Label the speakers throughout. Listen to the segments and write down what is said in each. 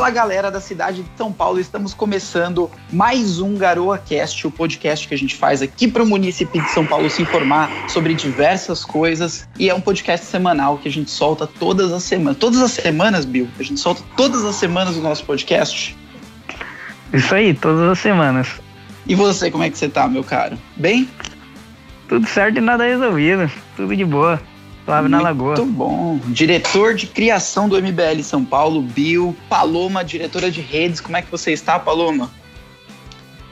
Speaker 1: Fala galera da cidade de São Paulo, estamos começando mais um Garoa Cast, o podcast que a gente faz aqui para o município de São Paulo se informar sobre diversas coisas e é um podcast semanal que a gente solta todas as semanas. Todas as semanas, Bill? A gente solta todas as semanas o nosso podcast?
Speaker 2: Isso aí, todas as semanas.
Speaker 1: E você, como é que você tá, meu caro? Bem?
Speaker 2: Tudo certo e nada resolvido, tudo de boa. Suave na Lagoa.
Speaker 1: Muito bom. Diretor de criação do MBL São Paulo, Bill. Paloma, diretora de redes. Como é que você está, Paloma?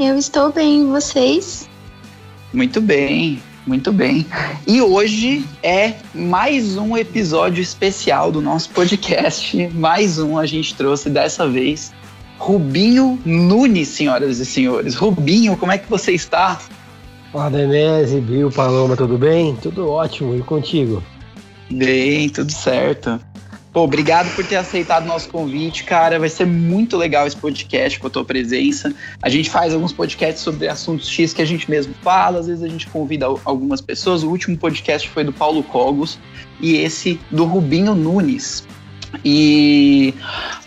Speaker 3: Eu estou bem, e vocês?
Speaker 1: Muito bem, muito bem. E hoje é mais um episódio especial do nosso podcast. Mais um a gente trouxe dessa vez. Rubinho Nunes, senhoras e senhores. Rubinho, como é que você está?
Speaker 4: Fala, Denise, Bill, Paloma, tudo bem? Tudo ótimo. E contigo?
Speaker 1: Bem, tudo certo. Pô, obrigado por ter aceitado nosso convite, cara. Vai ser muito legal esse podcast com a tua presença. A gente faz alguns podcasts sobre assuntos X que a gente mesmo fala, às vezes a gente convida algumas pessoas. O último podcast foi do Paulo Cogos e esse do Rubinho Nunes. E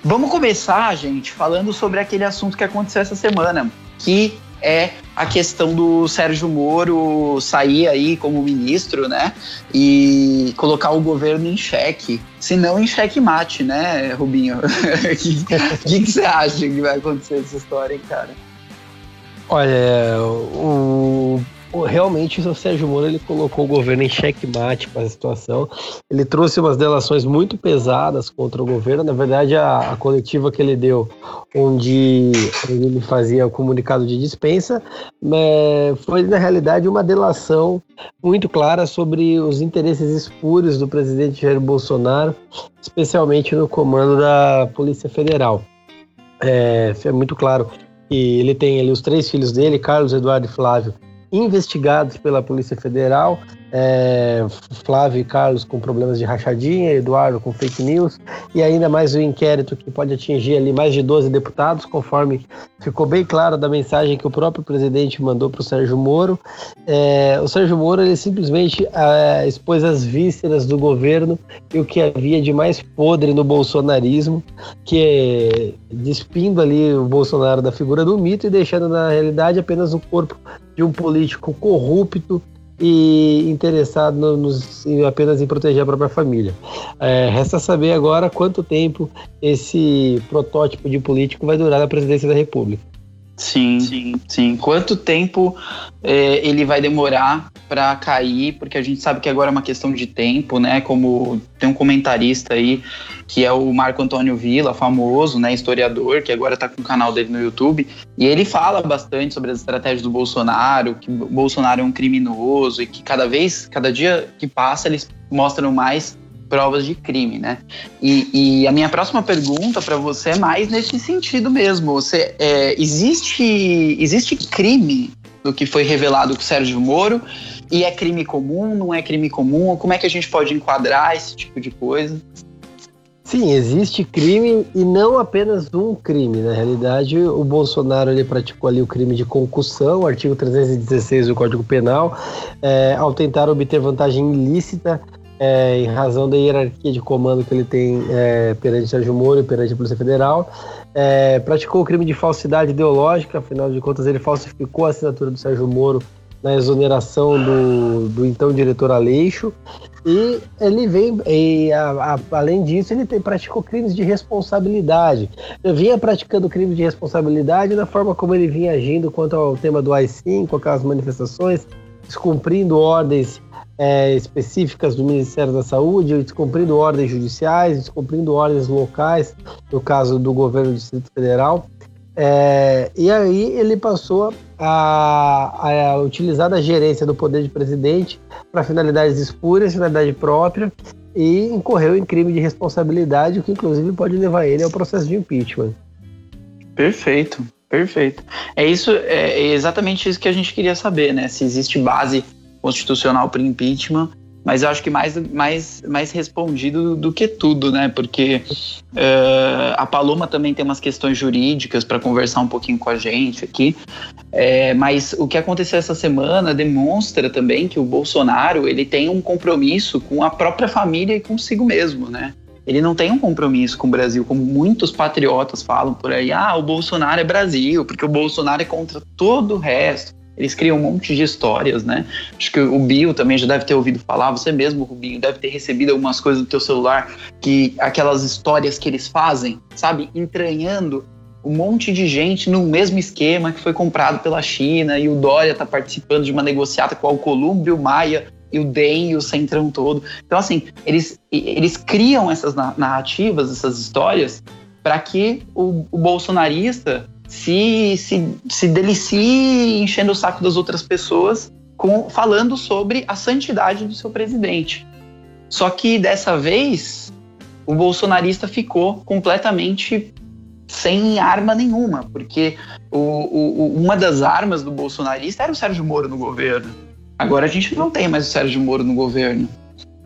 Speaker 1: vamos começar, gente, falando sobre aquele assunto que aconteceu essa semana, que é a questão do Sérgio Moro sair aí como ministro, né? E colocar o governo em xeque. Se não em xeque mate, né, Rubinho? O que, que, que, você acha que vai acontecer essa história, hein, cara?
Speaker 4: Olha, o realmente o Sérgio Moro ele colocou o governo em xeque-mate com a situação. Ele trouxe umas delações muito pesadas contra o governo. Na verdade, a, a coletiva que ele deu, onde ele fazia o comunicado de dispensa, é, foi na realidade uma delação muito clara sobre os interesses espúrios do presidente Jair Bolsonaro, especialmente no comando da Polícia Federal. É, é muito claro que ele tem ali os três filhos dele, Carlos, Eduardo e Flávio, investigados pela Polícia Federal é, Flávio e Carlos com problemas de rachadinha, Eduardo com fake news, e ainda mais o um inquérito que pode atingir ali mais de 12 deputados, conforme ficou bem claro da mensagem que o próprio presidente mandou para o Sérgio Moro. É, o Sérgio Moro ele simplesmente é, expôs as vísceras do governo e o que havia de mais podre no bolsonarismo, que é despindo ali o Bolsonaro da figura do mito e deixando na realidade apenas o corpo de um político corrupto e interessado no, nos, apenas em proteger a própria família. É, resta saber agora quanto tempo esse protótipo de político vai durar na presidência da República.
Speaker 1: Sim, sim, sim. Quanto tempo é, ele vai demorar para cair? Porque a gente sabe que agora é uma questão de tempo, né? Como tem um comentarista aí que é o Marco Antônio Villa, famoso, né, historiador, que agora está com o canal dele no YouTube, e ele fala bastante sobre as estratégias do Bolsonaro, que Bolsonaro é um criminoso e que cada vez, cada dia que passa, eles mostram mais provas de crime, né? E, e a minha próxima pergunta para você é mais nesse sentido mesmo. Você é, existe existe crime do que foi revelado com o Sérgio Moro e é crime comum? Não é crime comum? Como é que a gente pode enquadrar esse tipo de coisa?
Speaker 4: Sim, existe crime e não apenas um crime. Na realidade, o Bolsonaro ele praticou ali o crime de concussão, artigo 316 do Código Penal, é, ao tentar obter vantagem ilícita é, em razão da hierarquia de comando que ele tem é, perante Sérgio Moro e perante a Polícia Federal. É, praticou o crime de falsidade ideológica, afinal de contas, ele falsificou a assinatura do Sérgio Moro na exoneração do, do então diretor Aleixo. E ele vem, e a, a, além disso, ele tem, praticou crimes de responsabilidade. Eu vinha praticando crime de responsabilidade na forma como ele vinha agindo quanto ao tema do AI-5, com aquelas manifestações, descumprindo ordens é, específicas do Ministério da Saúde, descumprindo ordens judiciais, descumprindo ordens locais, no caso do governo do Distrito Federal. É, e aí ele passou a, a, utilizar da gerência do poder de presidente para finalidades espúrias, finalidade própria, e incorreu em crime de responsabilidade, o que inclusive pode levar ele ao processo de impeachment.
Speaker 1: Perfeito, perfeito. É isso, é exatamente isso que a gente queria saber, né? Se existe base constitucional para impeachment, mas eu acho que mais, mais, mais respondido do que tudo, né? Porque uh, a Paloma também tem umas questões jurídicas para conversar um pouquinho com a gente aqui. É, mas o que aconteceu essa semana demonstra também que o Bolsonaro ele tem um compromisso com a própria família e consigo mesmo, né? ele não tem um compromisso com o Brasil, como muitos patriotas falam por aí. Ah, o Bolsonaro é Brasil, porque o Bolsonaro é contra todo o resto. Eles criam um monte de histórias, né? Acho que o Bill também já deve ter ouvido falar, você mesmo, Rubinho, deve ter recebido algumas coisas do teu celular, que aquelas histórias que eles fazem, sabe? Entranhando um monte de gente no mesmo esquema que foi comprado pela China e o Dória está participando de uma negociata com o Colúmbio Maia e o DEM e o Centrão todo. Então, assim, eles, eles criam essas narrativas, essas histórias, para que o, o, bolsonarista se, se, se delicie enchendo o saco das outras pessoas com, falando sobre a santidade do seu presidente. Só que dessa vez, o bolsonarista ficou completamente sem arma nenhuma, porque o, o, uma das armas do bolsonarista era o Sérgio Moro no governo. Agora a gente não tem mais o Sérgio Moro no governo.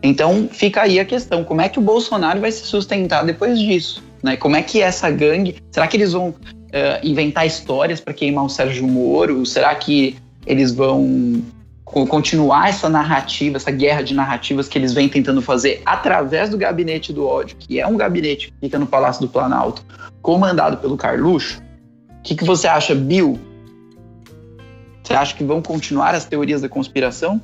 Speaker 1: Então fica aí a questão: como é que o Bolsonaro vai se sustentar depois disso? Né? Como é que essa gangue. Será que eles vão uh, inventar histórias para queimar o Sérgio Moro? Será que eles vão continuar essa narrativa, essa guerra de narrativas que eles vêm tentando fazer através do gabinete do ódio, que é um gabinete que fica no Palácio do Planalto, comandado pelo Carluxo? O que, que você acha, Bill? Você acha que vão continuar as teorias da conspiração?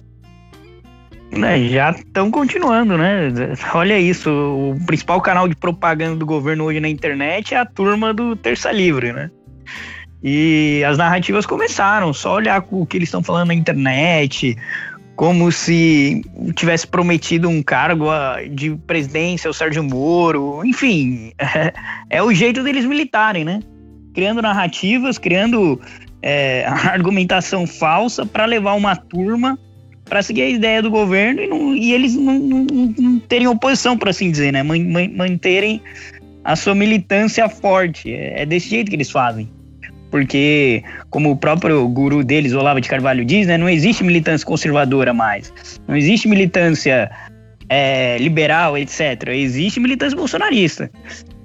Speaker 2: É, já estão continuando, né? Olha isso, o principal canal de propaganda do governo hoje na internet é a turma do Terça Livre, né? E as narrativas começaram, só olhar o que eles estão falando na internet, como se tivesse prometido um cargo de presidência ao Sérgio Moro, enfim, é, é o jeito deles militarem, né? Criando narrativas, criando é, argumentação falsa para levar uma turma para seguir a ideia do governo e, não, e eles não, não, não, terem oposição, por assim dizer, né? Manterem a sua militância forte. É, é desse jeito que eles fazem. Porque, como o próprio guru deles, Olavo de Carvalho, diz, né, não existe militância conservadora mais. Não existe militância é, liberal, etc. Existe militância bolsonarista.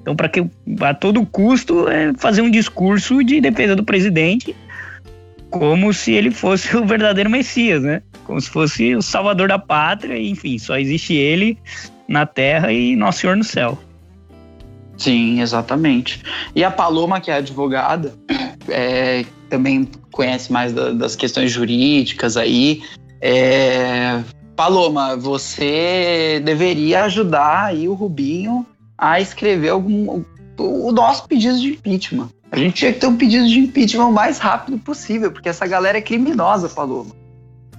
Speaker 2: Então, para que a todo custo é fazer um discurso de defesa do presidente como se ele fosse o verdadeiro Messias, né? Como se fosse o salvador da pátria, enfim, só existe ele na terra e Nosso Senhor no céu.
Speaker 1: Sim, exatamente. E a Paloma, que é advogada, é, também conhece mais da, das questões jurídicas aí. É, Paloma, você deveria ajudar aí o Rubinho a escrever algum, o nosso pedido de impeachment. A gente tinha que ter um pedido de impeachment o mais rápido possível, porque essa galera é criminosa, Paloma.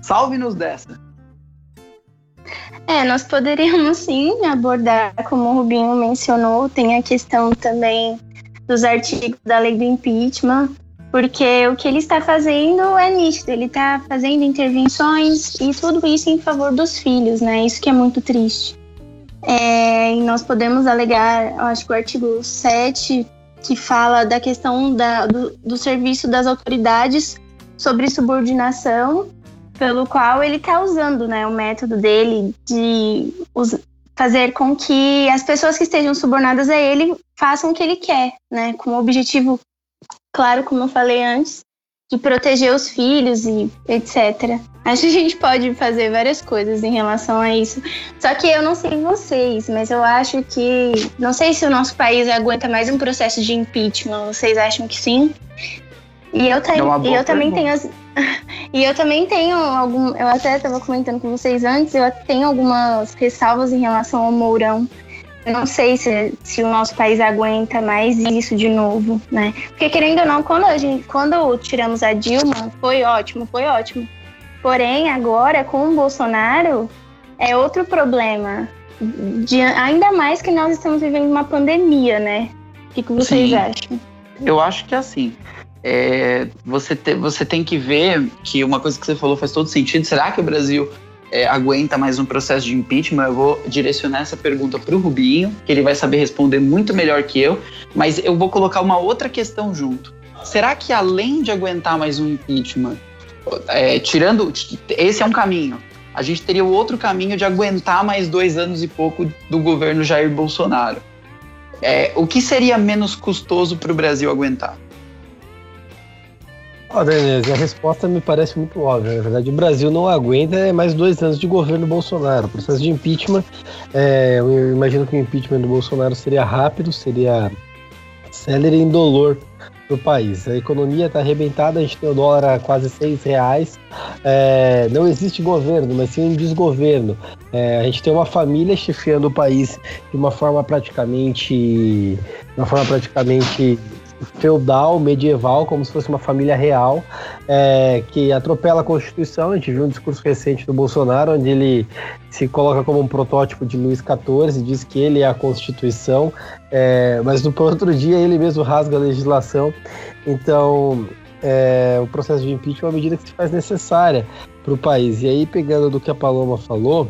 Speaker 1: Salve-nos dessa.
Speaker 3: É, nós poderíamos sim abordar, como o Rubinho mencionou, tem a questão também dos artigos da lei do impeachment, porque o que ele está fazendo é nítido, ele está fazendo intervenções e tudo isso em favor dos filhos, né? Isso que é muito triste. É, e nós podemos alegar, acho que o artigo 7 que fala da questão da, do, do serviço das autoridades sobre subordinação, pelo qual ele está usando né, o método dele de fazer com que as pessoas que estejam subornadas a ele façam o que ele quer, né, com o objetivo, claro, como eu falei antes, de proteger os filhos e etc. Acho que a gente pode fazer várias coisas em relação a isso. Só que eu não sei vocês, mas eu acho que. Não sei se o nosso país aguenta mais um processo de impeachment. Vocês acham que sim? E eu, tenho, é e eu também tenho as, e eu também tenho algum. Eu até estava comentando com vocês antes, eu tenho algumas ressalvas em relação ao Mourão. Eu não sei se, se o nosso país aguenta mais isso de novo, né? Porque querendo ou não, quando, a gente, quando tiramos a Dilma, foi ótimo, foi ótimo. Porém, agora com o Bolsonaro é outro problema. De, ainda mais que nós estamos vivendo uma pandemia, né? O que, que vocês Sim. acham?
Speaker 1: Eu acho que é assim. É, você, te, você tem que ver que uma coisa que você falou faz todo sentido. Será que o Brasil é, aguenta mais um processo de impeachment? Eu vou direcionar essa pergunta para o Rubinho, que ele vai saber responder muito melhor que eu. Mas eu vou colocar uma outra questão junto. Será que além de aguentar mais um impeachment, é, tirando. Esse é um caminho. A gente teria o outro caminho de aguentar mais dois anos e pouco do governo Jair Bolsonaro. É, o que seria menos custoso para o Brasil aguentar?
Speaker 4: Oh, a resposta me parece muito óbvia. Na verdade, o Brasil não aguenta é mais dois anos de governo Bolsonaro. O processo de impeachment, é, eu imagino que o impeachment do Bolsonaro seria rápido, seria célere e indolor para o país. A economia está arrebentada, a gente tem o dólar a quase seis reais. É, não existe governo, mas sim um desgoverno. É, a gente tem uma família chefiando o país de uma forma praticamente, de uma forma praticamente feudal, medieval, como se fosse uma família real, é, que atropela a Constituição. A gente viu um discurso recente do Bolsonaro, onde ele se coloca como um protótipo de Luís XIV, diz que ele é a Constituição, é, mas no outro dia ele mesmo rasga a legislação. Então, é, o processo de impeachment é uma medida que se faz necessária para o país. E aí, pegando do que a Paloma falou,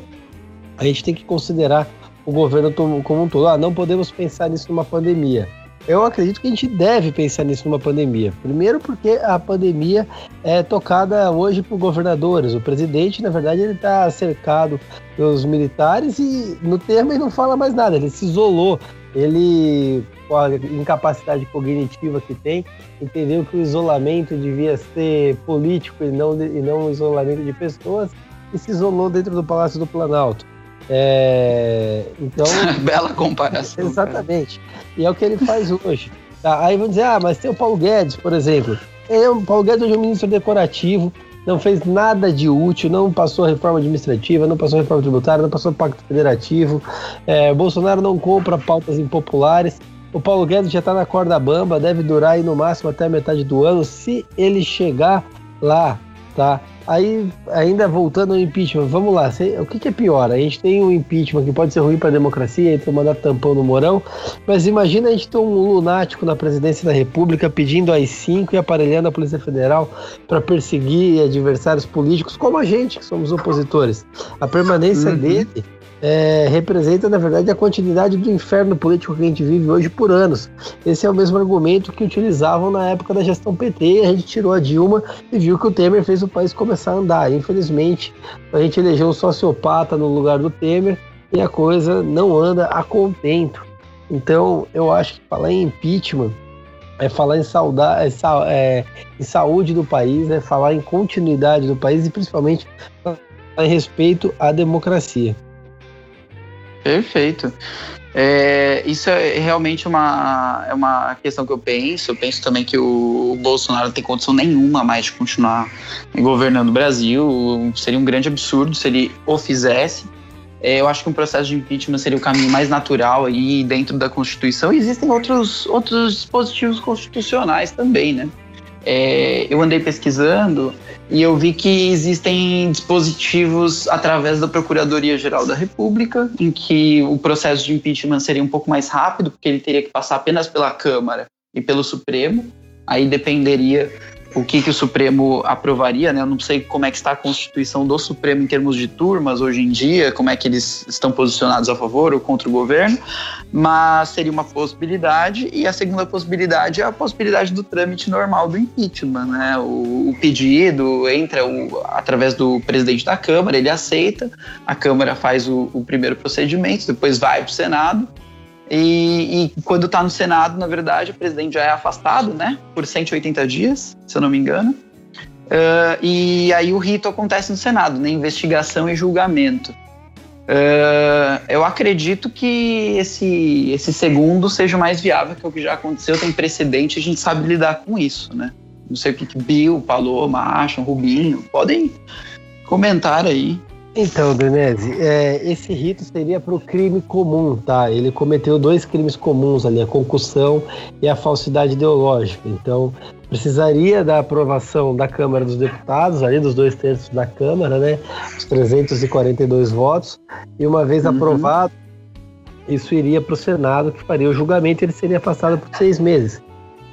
Speaker 4: a gente tem que considerar o governo como um todo. Ah, não podemos pensar nisso numa pandemia. Eu acredito que a gente deve pensar nisso numa pandemia. Primeiro, porque a pandemia é tocada hoje por governadores. O presidente, na verdade, ele está cercado pelos militares e no termo ele não fala mais nada. Ele se isolou. Ele, com a incapacidade cognitiva que tem, entendeu que o isolamento devia ser político e não, e não isolamento de pessoas e se isolou dentro do Palácio do Planalto. É, então.
Speaker 1: Bela comparação.
Speaker 4: Exatamente. Cara. E é o que ele faz hoje. Tá? Aí vão dizer, ah, mas tem o Paulo Guedes, por exemplo. É, o Paulo Guedes hoje é um ministro decorativo, não fez nada de útil, não passou reforma administrativa, não passou reforma tributária, não passou pacto federativo. É, Bolsonaro não compra pautas impopulares. O Paulo Guedes já está na corda bamba, deve durar aí no máximo até a metade do ano, se ele chegar lá, tá? Aí, ainda voltando ao impeachment, vamos lá, o que, que, é pior? A gente tem um impeachment que pode ser ruim para a democracia, entre mandar tampão no Morão, mas imagina a gente ter um lunático na presidência da República pedindo as cinco e aparelhando a Polícia Federal para perseguir adversários políticos, como a gente, que somos opositores. A permanência uhum. dele é, representa, na verdade, a continuidade do inferno político que a gente vive hoje por anos. Esse é o mesmo argumento que utilizavam na época da gestão PT, a gente tirou a Dilma e viu que o Temer fez o país começar a andar. Infelizmente, a gente elegeu um sociopata no lugar do Temer e a coisa não anda a contento. Então, eu acho que falar em impeachment é falar em, é, é, em saúde do país, é falar em continuidade do país e principalmente em respeito à democracia.
Speaker 1: Perfeito. É, isso é realmente uma, é uma questão que eu penso. Eu penso também que o, o Bolsonaro não tem condição nenhuma mais de continuar governando o Brasil. Seria um grande absurdo se ele o fizesse. É, eu acho que um processo de impeachment seria o caminho mais natural aí dentro da Constituição. Existem outros, outros dispositivos constitucionais também, né? É, eu andei pesquisando e eu vi que existem dispositivos através da Procuradoria-Geral da República, em que o processo de impeachment seria um pouco mais rápido, porque ele teria que passar apenas pela Câmara e pelo Supremo. Aí dependeria o que, que o Supremo aprovaria, né? Eu não sei como é que está a constituição do Supremo em termos de turmas hoje em dia, como é que eles estão posicionados a favor ou contra o governo, mas seria uma possibilidade. E a segunda possibilidade é a possibilidade do trâmite normal do impeachment, né? O, o pedido entra o, através do presidente da Câmara, ele aceita, a Câmara faz o, o primeiro procedimento, depois vai para o Senado e, e quando está no Senado, na verdade, o presidente já é afastado, né? Por 180 dias, se eu não me engano. Uh, e aí o rito acontece no Senado, né? Investigação e julgamento. Uh, eu acredito que esse, esse segundo seja mais viável, que é o que já aconteceu, tem precedente, a gente sabe lidar com isso, né? Não sei o que, que Bill, Paloma acham, Rubinho, podem comentar aí.
Speaker 4: Então, Denise, é, esse rito seria para o crime comum, tá? Ele cometeu dois crimes comuns ali, a concussão e a falsidade ideológica. Então, precisaria da aprovação da Câmara dos Deputados, ali dos dois terços da Câmara, né? Os 342 votos. E uma vez uhum. aprovado, isso iria para o Senado, que faria o julgamento e ele seria afastado por seis meses.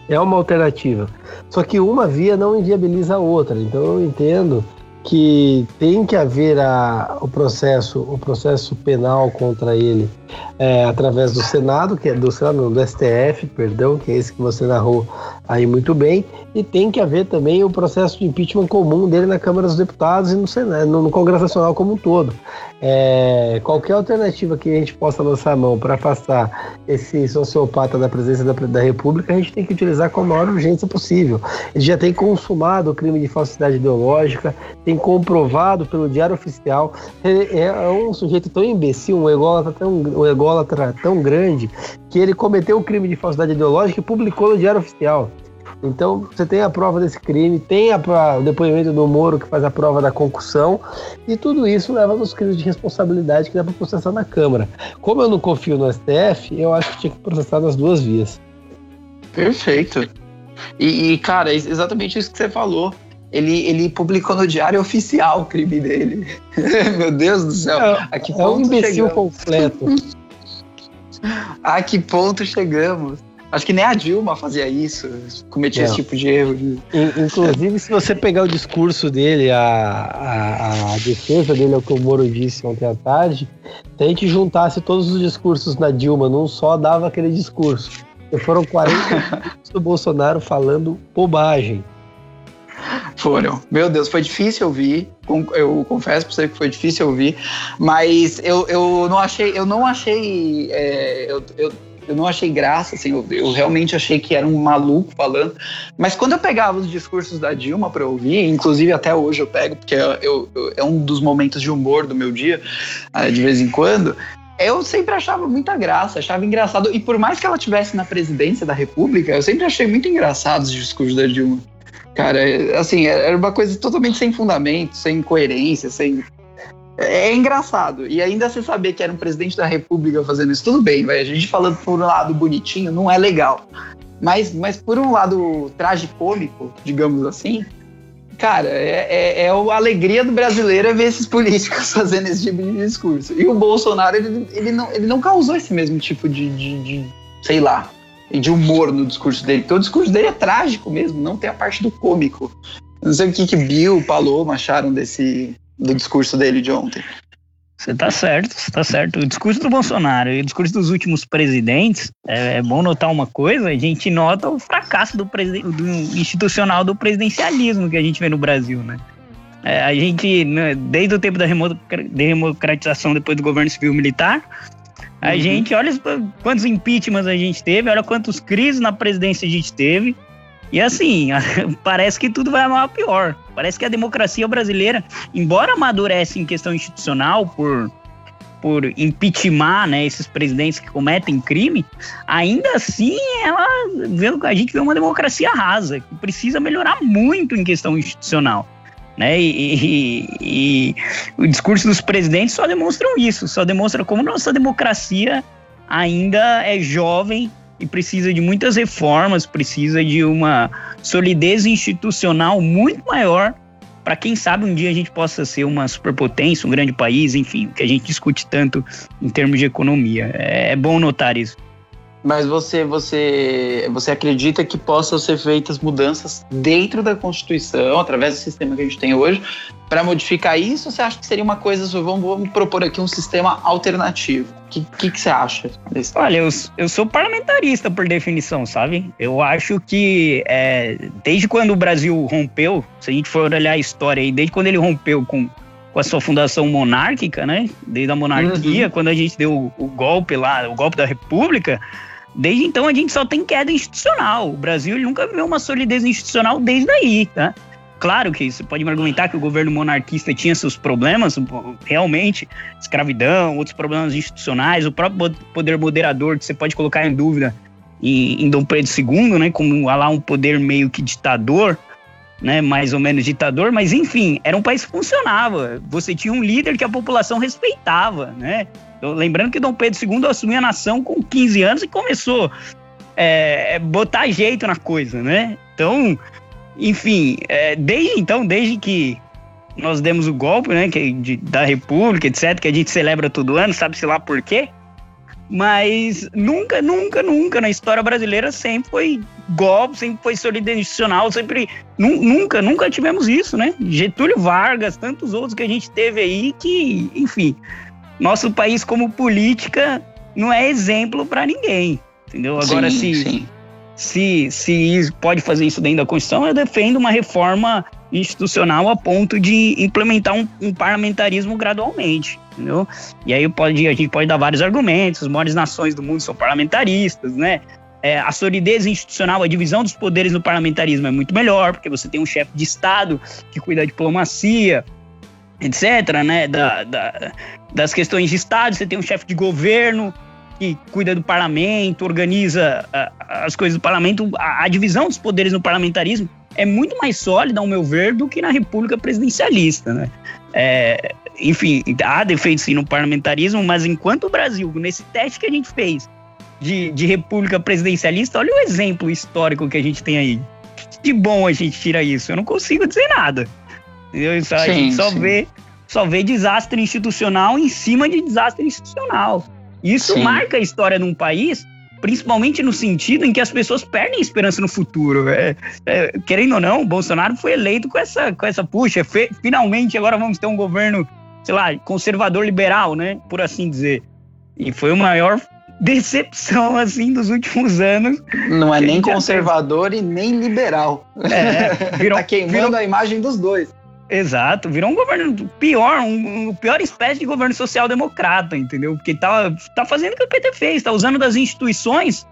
Speaker 4: É uma alternativa. Só que uma via não inviabiliza a outra. Então, eu entendo que tem que haver a, o processo o processo penal contra ele é, através do Senado que é do Senado do STF perdão que é esse que você narrou aí muito bem. E tem que haver também o processo de impeachment comum dele na Câmara dos Deputados e no, Senado, no, no Congresso Nacional como um todo. É, qualquer alternativa que a gente possa lançar a mão para afastar esse sociopata da presidência da, da, República, a gente tem que utilizar com a maior urgência possível. Ele já tem consumado o crime de falsidade ideológica, tem comprovado pelo Diário Oficial, é, é um sujeito tão imbecil, um ególatra tão, um ególatra tão grande, que ele cometeu o crime de falsidade ideológica e publicou no Diário Oficial. Então, você tem a prova desse crime, tem a, o depoimento do Moro que faz a prova da concussão, e tudo isso leva nos crimes de responsabilidade que dá para processar na Câmara. Como eu não confio no STF, eu acho que tinha que processar nas duas vias.
Speaker 1: Perfeito. E, e cara, é exatamente isso que você falou. Ele, ele publicou no Diário Oficial o crime dele. Meu Deus do céu.
Speaker 4: É, a que é um imbecil chegamos? completo.
Speaker 1: a que ponto chegamos? Acho que nem a Dilma fazia isso, cometia Não. esse tipo de erro.
Speaker 4: Inclusive, se você pegar o discurso dele, a, a, a, defesa dele, é o que o Moro disse ontem à tarde, se a gente juntasse todos os discursos da Dilma num só, dava aquele discurso. E foram 40 minutos do Bolsonaro falando bobagem.
Speaker 1: Foram. Meu Deus, foi difícil ouvir. Eu confesso pra você que foi difícil ouvir. Mas eu, eu não achei. Eu não achei. É, eu, eu eu não achei graça, assim, eu, eu, realmente achei que era um maluco falando. Mas quando eu pegava os discursos da Dilma para ouvir, inclusive até hoje eu pego, porque eu, eu, é um dos momentos de humor do meu dia, ah, de vez em quando, eu sempre achava muita graça, achava engraçado. E por mais que ela tivesse na presidência da República, eu sempre achei muito engraçado os discursos da Dilma. Cara, assim, era uma coisa totalmente sem fundamento, sem coerência, sem é, é engraçado. E ainda você saber que era um presidente da República fazendo isso, tudo bem, vai. A gente falando por um lado bonitinho não é legal. Mas, mas por um lado tragicômico, digamos assim, cara, é, é, é, a alegria do brasileiro é ver esses políticos fazendo esse tipo de discurso. E o Bolsonaro, ele, ele, não, ele não causou esse mesmo tipo de, de, de sei lá, de humor no discurso dele. Porque o discurso dele é trágico mesmo, não tem a parte do cômico. Não sei o que, que Bill, Paloma acharam desse, do discurso dele de ontem.
Speaker 2: Você tá certo, você tá certo. O discurso do Bolsonaro e o discurso dos últimos presidentes, é, é bom notar uma coisa, a gente nota o fracasso do, do institucional do presidencialismo que a gente vê no Brasil, né? É, a gente, né, desde o tempo da democratização depois do governo civil militar, a uhum. gente, olha quantos impeachments a gente teve, olha quantos crises na presidência a gente teve, e assim, parece que tudo vai a pior. Parece que a democracia brasileira, embora amadurece em questão institucional por, por impeachment né, esses presidentes que cometem crime, ainda assim ela a gente vê uma democracia rasa, que precisa melhorar muito em questão institucional. Né? E, e, e o discurso dos presidentes só demonstram isso, só demonstra como nossa democracia ainda é jovem e precisa de muitas reformas, precisa de uma solidez institucional muito maior para quem sabe um dia a gente possa ser uma superpotência, um grande país, enfim, que a gente discute tanto em termos de economia. É, é bom notar isso.
Speaker 1: Mas você, você, você acredita que possam ser feitas mudanças dentro da Constituição, através do sistema que a gente tem hoje, para modificar isso? Ou você acha que seria uma coisa, vamos, vamos propor aqui um sistema alternativo? O que, que, que, você acha?
Speaker 2: Desse? Olha, eu, eu sou parlamentarista por definição, sabe? Eu acho que é, desde quando o Brasil rompeu, se a gente for olhar a história aí, desde quando ele rompeu com com a sua fundação monárquica, né? Desde a monarquia, uhum. quando a gente deu o, o, golpe lá, o golpe da república, Desde então a gente só tem queda institucional. O Brasil nunca viveu uma solidez institucional desde aí, tá? Claro que você pode me argumentar que o governo monarquista tinha seus problemas, realmente, escravidão, outros problemas institucionais, o próprio poder moderador que você pode colocar em dúvida em, em Dom Pedro II, né, como lá um poder meio que ditador, né, mais ou menos ditador, mas enfim, era um país que funcionava. Você tinha um líder que a população respeitava, né? Lembrando que Dom Pedro II assumiu a nação com 15 anos e começou é, botar jeito na coisa, né? Então, enfim, é, desde então, desde que nós demos o golpe, né, que, de, da República, etc., que a gente celebra todo ano, sabe-se lá por quê, mas nunca, nunca, nunca na história brasileira sempre foi golpe, sempre foi institucional, sempre, nunca, nunca tivemos isso, né? Getúlio Vargas, tantos outros que a gente teve aí que, enfim, nosso país como política não é exemplo para ninguém, entendeu? Agora sim, se, sim. se, se pode fazer isso dentro da Constituição, eu defendo uma reforma institucional a ponto de implementar um, um, parlamentarismo gradualmente, entendeu? E aí pode, a gente pode dar vários argumentos, as maiores nações do mundo são parlamentaristas, né? É, a solidez institucional, a divisão dos poderes no parlamentarismo é muito melhor, porque você tem um chefe de Estado que cuida da diplomacia, etc., né? Da, da, das questões de Estado, você tem um chefe de governo que cuida do parlamento, organiza uh, as coisas do parlamento, a, a, divisão dos poderes no parlamentarismo é muito mais sólida, ao meu ver, do que na república presidencialista, né? É, enfim, há defeitos sim no parlamentarismo, mas enquanto o Brasil, nesse teste que a gente fez de, de república presidencialista, olha o exemplo histórico que a gente tem aí. De bom a gente tira isso? Eu não consigo dizer nada. Só, sim, a gente só vê, só vê desastre institucional em cima de desastre institucional. Isso Sim. marca a história de um país, principalmente no sentido em que as pessoas perdem esperança no futuro. É, é, querendo ou não, o Bolsonaro foi eleito com essa, com essa puxa. Fe, finalmente agora vamos ter um governo, sei lá, conservador liberal, né? Por assim dizer. E foi o maior decepção assim dos últimos anos.
Speaker 1: Não é nem conservador e nem liberal. É, virou, tá queimando virou, a imagem dos dois.
Speaker 2: Exato, virou um governo pior, um, um pior espécie de governo social-democrata, entendeu? Porque tá, tá fazendo o que o PT fez, tá usando das instituições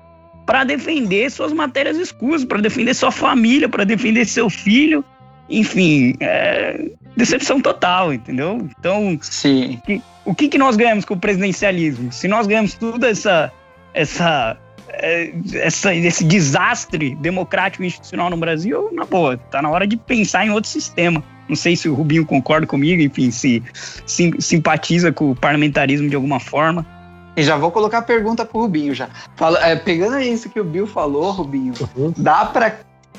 Speaker 2: para defender suas matérias escuras, para defender sua família, para defender seu filho. Enfim, é, decepção total, entendeu? Então,
Speaker 1: Sim.
Speaker 2: Que, o que, que nós ganhamos com o presidencialismo? Se nós ganhamos tudo essa, essa, é, essa, esse desastre democrático e institucional no Brasil, na boa, tá na hora de pensar em outro sistema. Não sei se o Rubinho concorda comigo, enfim, se, se simpatiza com o parlamentarismo de alguma forma.
Speaker 1: E já vou colocar a pergunta pro Rubinho já. Fala, é, pegando isso que o Bill falou, Rubinho, uhum. dá para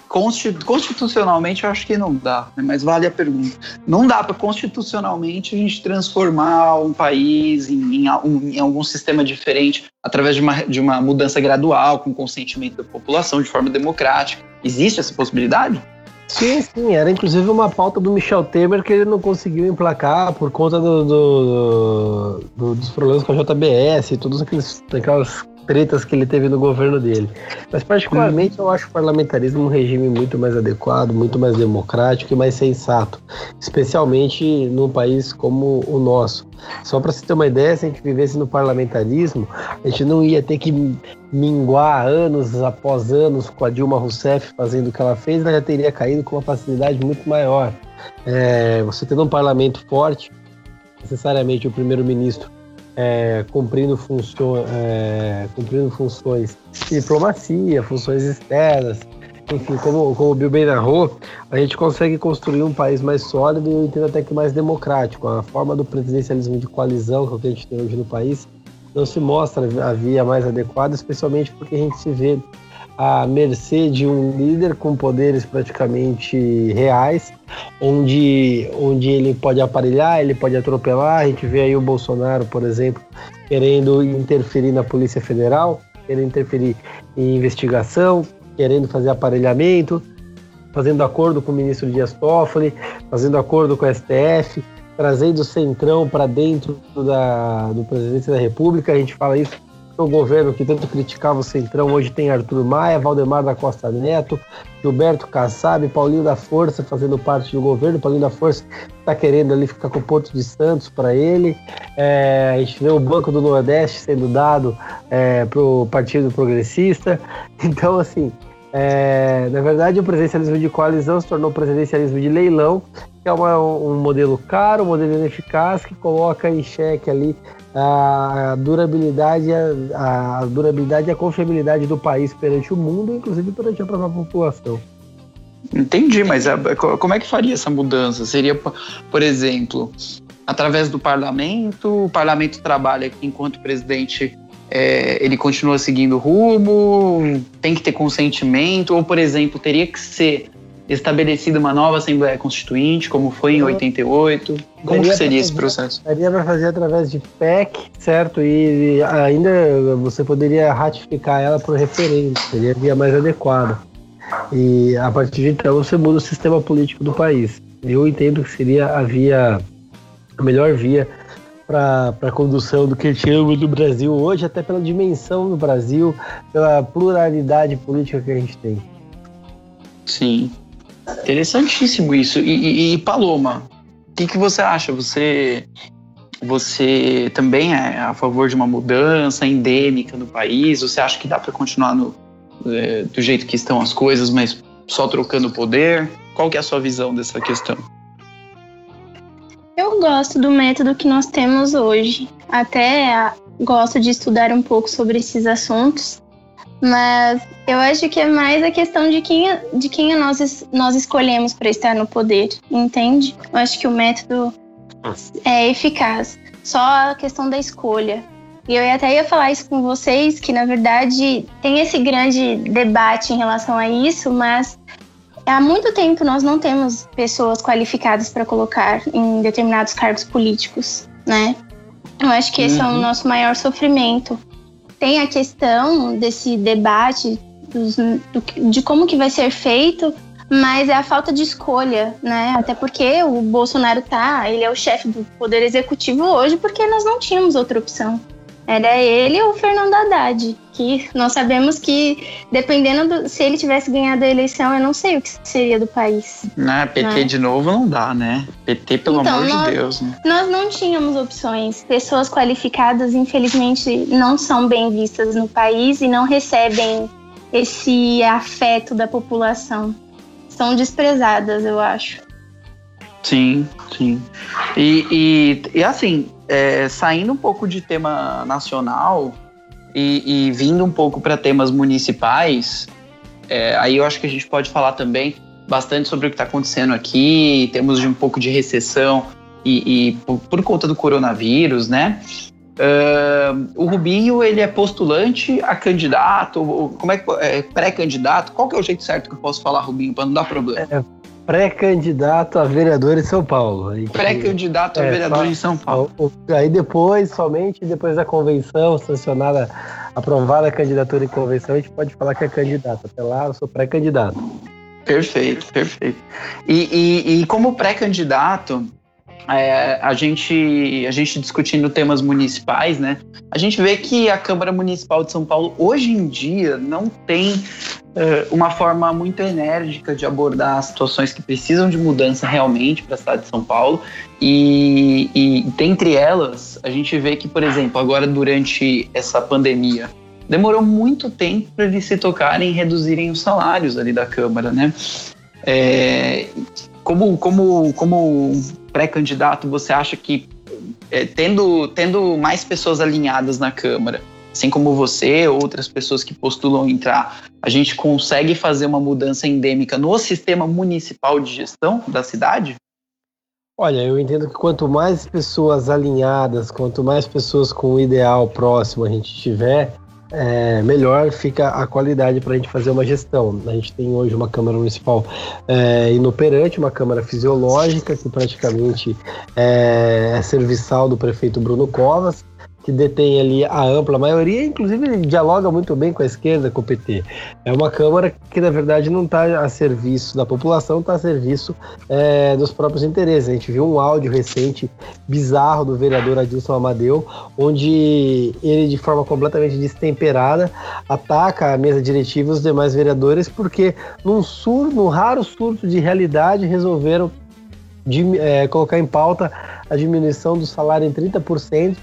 Speaker 1: constitucionalmente eu acho que não dá, né? mas vale a pergunta. Não dá para constitucionalmente a gente transformar um país em, em, em, algum sistema diferente através de uma, de uma mudança gradual, com consentimento da população, de forma democrática. Existe essa possibilidade?
Speaker 4: Sim, sim, era inclusive uma pauta do Michel Temer que ele não conseguiu emplacar por conta do, do, do, dos problemas com a JBS e todas aqueles, aquelas tretas que ele teve no governo dele. Mas, particularmente, eu acho o parlamentarismo um regime muito mais adequado, muito mais democrático e mais sensato, especialmente num país como o nosso. Só para você ter uma ideia, se a gente vivesse no parlamentarismo, a gente não ia ter que minguar anos após anos com a Dilma Rousseff fazendo o que ela fez, ela já teria caído com uma facilidade muito maior. É, você tendo um parlamento forte, necessariamente o primeiro-ministro é, cumprindo, funcio é, cumprindo funções de diplomacia, funções externas. Enfim, como, como o Bill bem narrou, a gente consegue construir um país mais sólido e eu entendo até que mais democrático. A forma do presidencialismo de coalizão que a gente tem hoje no país não se mostra a via mais adequada, especialmente porque a gente se vê à mercê de um líder com poderes praticamente reais, onde, onde ele pode aparelhar, ele pode atropelar. A gente vê aí o Bolsonaro, por exemplo, querendo interferir na Polícia Federal, querendo interferir em investigação, querendo fazer aparelhamento, fazendo acordo com o ministro Dias Toffoli, fazendo acordo com o STF, trazendo o Centrão para dentro da, do presidente da República. A gente fala isso o governo que tanto criticava o Centrão, hoje tem Arthur Maia, Valdemar da Costa Neto, Gilberto Kassab, Paulinho da Força fazendo parte do governo. Paulinho da Força está querendo ali ficar com o ponto de Santos para ele. É, a gente vê o Banco do Nordeste sendo dado é, para o Partido Progressista. Então, assim, é, na verdade, o presidencialismo de coalizão se tornou presidencialismo de leilão, que é uma, um modelo caro, um modelo ineficaz, que coloca em xeque ali a durabilidade, a, a durabilidade e a confiabilidade do país perante o mundo, inclusive perante a própria população.
Speaker 1: Entendi, mas a, como é que faria essa mudança? Seria, por exemplo, através do parlamento, o parlamento trabalha enquanto presidente é, ele continua seguindo o rumo, tem que ter consentimento, ou, por exemplo, teria que ser estabelecida uma nova Assembleia Constituinte, como foi em 88? Como seria fazer, esse processo?
Speaker 4: Daria para fazer através de PEC, certo? E ainda você poderia ratificar ela por referendo, seria a via mais adequada. E a partir de então você muda o sistema político do país. Eu entendo que seria a via, a melhor via para a condução do que tinha do Brasil hoje, até pela dimensão do Brasil, pela pluralidade política que a gente tem.
Speaker 1: Sim. Interessantíssimo isso. E, e, e Paloma, o que, que você acha? Você, você também é a favor de uma mudança endêmica no país? Você acha que dá para continuar no, é, do jeito que estão as coisas, mas só trocando poder? Qual que é a sua visão dessa questão?
Speaker 3: Eu gosto do método que nós temos hoje. Até gosto de estudar um pouco sobre esses assuntos. Mas eu acho que é mais a questão de quem, de quem nós, nós escolhemos para estar no poder, entende? Eu acho que o método é eficaz. Só a questão da escolha. E eu até ia falar isso com vocês, que na verdade tem esse grande debate em relação a isso, mas há muito tempo nós não temos pessoas qualificadas para colocar em determinados cargos políticos, né? Eu acho que esse uhum. é o uhum. nosso maior sofrimento tem a questão desse debate dos, do, de como que vai ser feito, mas é a falta de escolha, né? Até porque o Bolsonaro tá, ele é o chefe do poder executivo hoje, porque nós não tínhamos outra opção. Era ele ou o Fernando Haddad, que nós sabemos que, dependendo do, se ele tivesse ganhado a eleição, eu não sei o que seria do país.
Speaker 1: Né, PT né? de novo não dá, né? PT, pelo então, amor nós, de Deus. Né?
Speaker 3: Nós não tínhamos opções. Pessoas qualificadas, infelizmente, não são bem vistas no país e não recebem esse afeto da população. São desprezadas, eu acho.
Speaker 1: Sim, sim. E, e, e assim, é, saindo um pouco de tema nacional e, e vindo um pouco para temas municipais, é, aí eu acho que a gente pode falar também bastante sobre o que está acontecendo aqui, temos de um pouco de recessão e, e por, por, conta do coronavírus, né? Uh, o Rubinho ele é postulante a candidato, como é que é pré-candidato? Qual que é o jeito certo que eu posso falar, Rubinho, para não dar problema? É,
Speaker 4: pré-candidato a vereador em São Paulo.
Speaker 1: Pré-candidato a é, vereador em São Paulo.
Speaker 4: Aí depois, somente depois da convenção, sancionada, aprovada a candidatura em convenção, a gente pode falar que é candidato. Até lá eu sou pré-candidato.
Speaker 1: Perfeito, perfeito. E, e, e como pré-candidato, é, a, gente, a gente discutindo temas municipais, né? A gente vê que a Câmara Municipal de São Paulo, hoje em dia, não tem uma forma muito enérgica de abordar situações que precisam de mudança realmente para a cidade de São Paulo. E, e dentre elas, a gente vê que, por exemplo, agora durante essa pandemia, demorou muito tempo para eles se tocarem em reduzirem os salários ali da Câmara, né? É, como, como, como pré-candidato, você acha que é, tendo, tendo mais pessoas alinhadas na Câmara, assim como você, outras pessoas que postulam entrar, a gente consegue fazer uma mudança endêmica no sistema municipal de gestão da cidade?
Speaker 4: Olha, eu entendo que quanto mais pessoas alinhadas, quanto mais pessoas com o ideal próximo a gente tiver, é, melhor fica a qualidade para a gente fazer uma gestão. A gente tem hoje uma Câmara Municipal é, inoperante, uma Câmara fisiológica, que praticamente é, é serviçal do prefeito Bruno Covas que detém ali a ampla maioria, inclusive dialoga muito bem com a esquerda, com o PT. É uma Câmara que, na verdade, não está a serviço da população, está a serviço é, dos próprios interesses. A gente viu um áudio recente bizarro do vereador Adilson Amadeu, onde ele, de forma completamente destemperada, ataca a mesa diretiva e os demais vereadores, porque num, sur, num raro surto de realidade resolveram de, é, colocar em pauta a diminuição do salário em 30%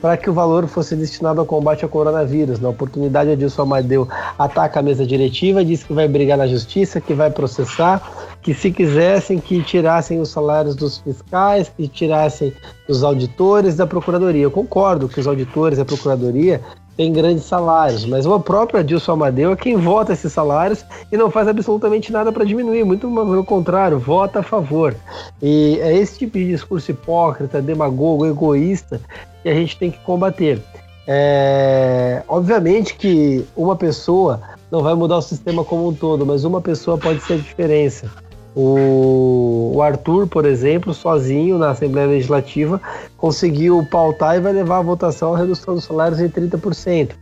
Speaker 4: para que o valor fosse destinado ao combate ao coronavírus. Na oportunidade, Adilson Amadeu ataca a mesa diretiva, diz que vai brigar na justiça, que vai processar, que se quisessem que tirassem os salários dos fiscais, que tirassem os auditores da procuradoria. Eu concordo que os auditores da procuradoria tem grandes salários, mas o próprio Adilson Amadeu é quem vota esses salários e não faz absolutamente nada para diminuir, muito pelo contrário, vota a favor. E é esse tipo de discurso hipócrita, demagogo, egoísta que a gente tem que combater. É, obviamente que uma pessoa não vai mudar o sistema como um todo, mas uma pessoa pode ser a diferença. O, o, Arthur, por exemplo, sozinho na Assembleia Legislativa, conseguiu pautar e vai levar a votação a redução dos salários em 30%.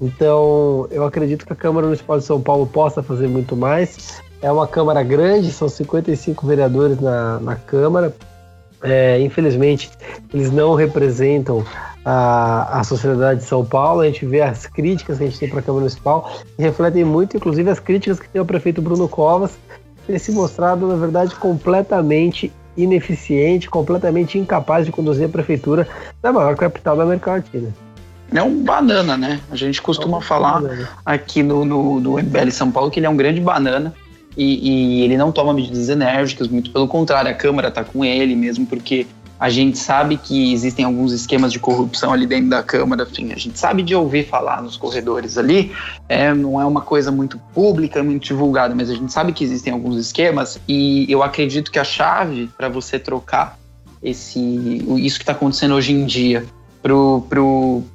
Speaker 4: Então, eu acredito que a Câmara Municipal de São Paulo possa fazer muito mais. É uma Câmara grande, são 55 vereadores na, na Câmara. É, infelizmente, eles não representam a, a sociedade de São Paulo. A gente vê as críticas que a gente tem para a Câmara Municipal, que refletem muito, inclusive, as críticas que tem o prefeito Bruno Covas, tem se mostrado, na verdade, completamente ineficiente, completamente incapaz de conduzir a prefeitura da maior capital da América Latina.
Speaker 1: É um banana, né? A gente costuma é um falar banana. aqui no, no, no MBL São Paulo que ele é um grande banana e, e ele não toma medidas enérgicas, muito pelo contrário, a Câmara está com ele mesmo, porque a gente sabe que existem alguns esquemas de corrupção ali dentro da Câmara, enfim, a gente sabe de ouvir falar nos corredores ali, é, não é uma coisa muito pública, muito divulgada, mas a gente sabe que existem alguns esquemas e eu acredito que a chave para você trocar esse isso que está acontecendo hoje em dia para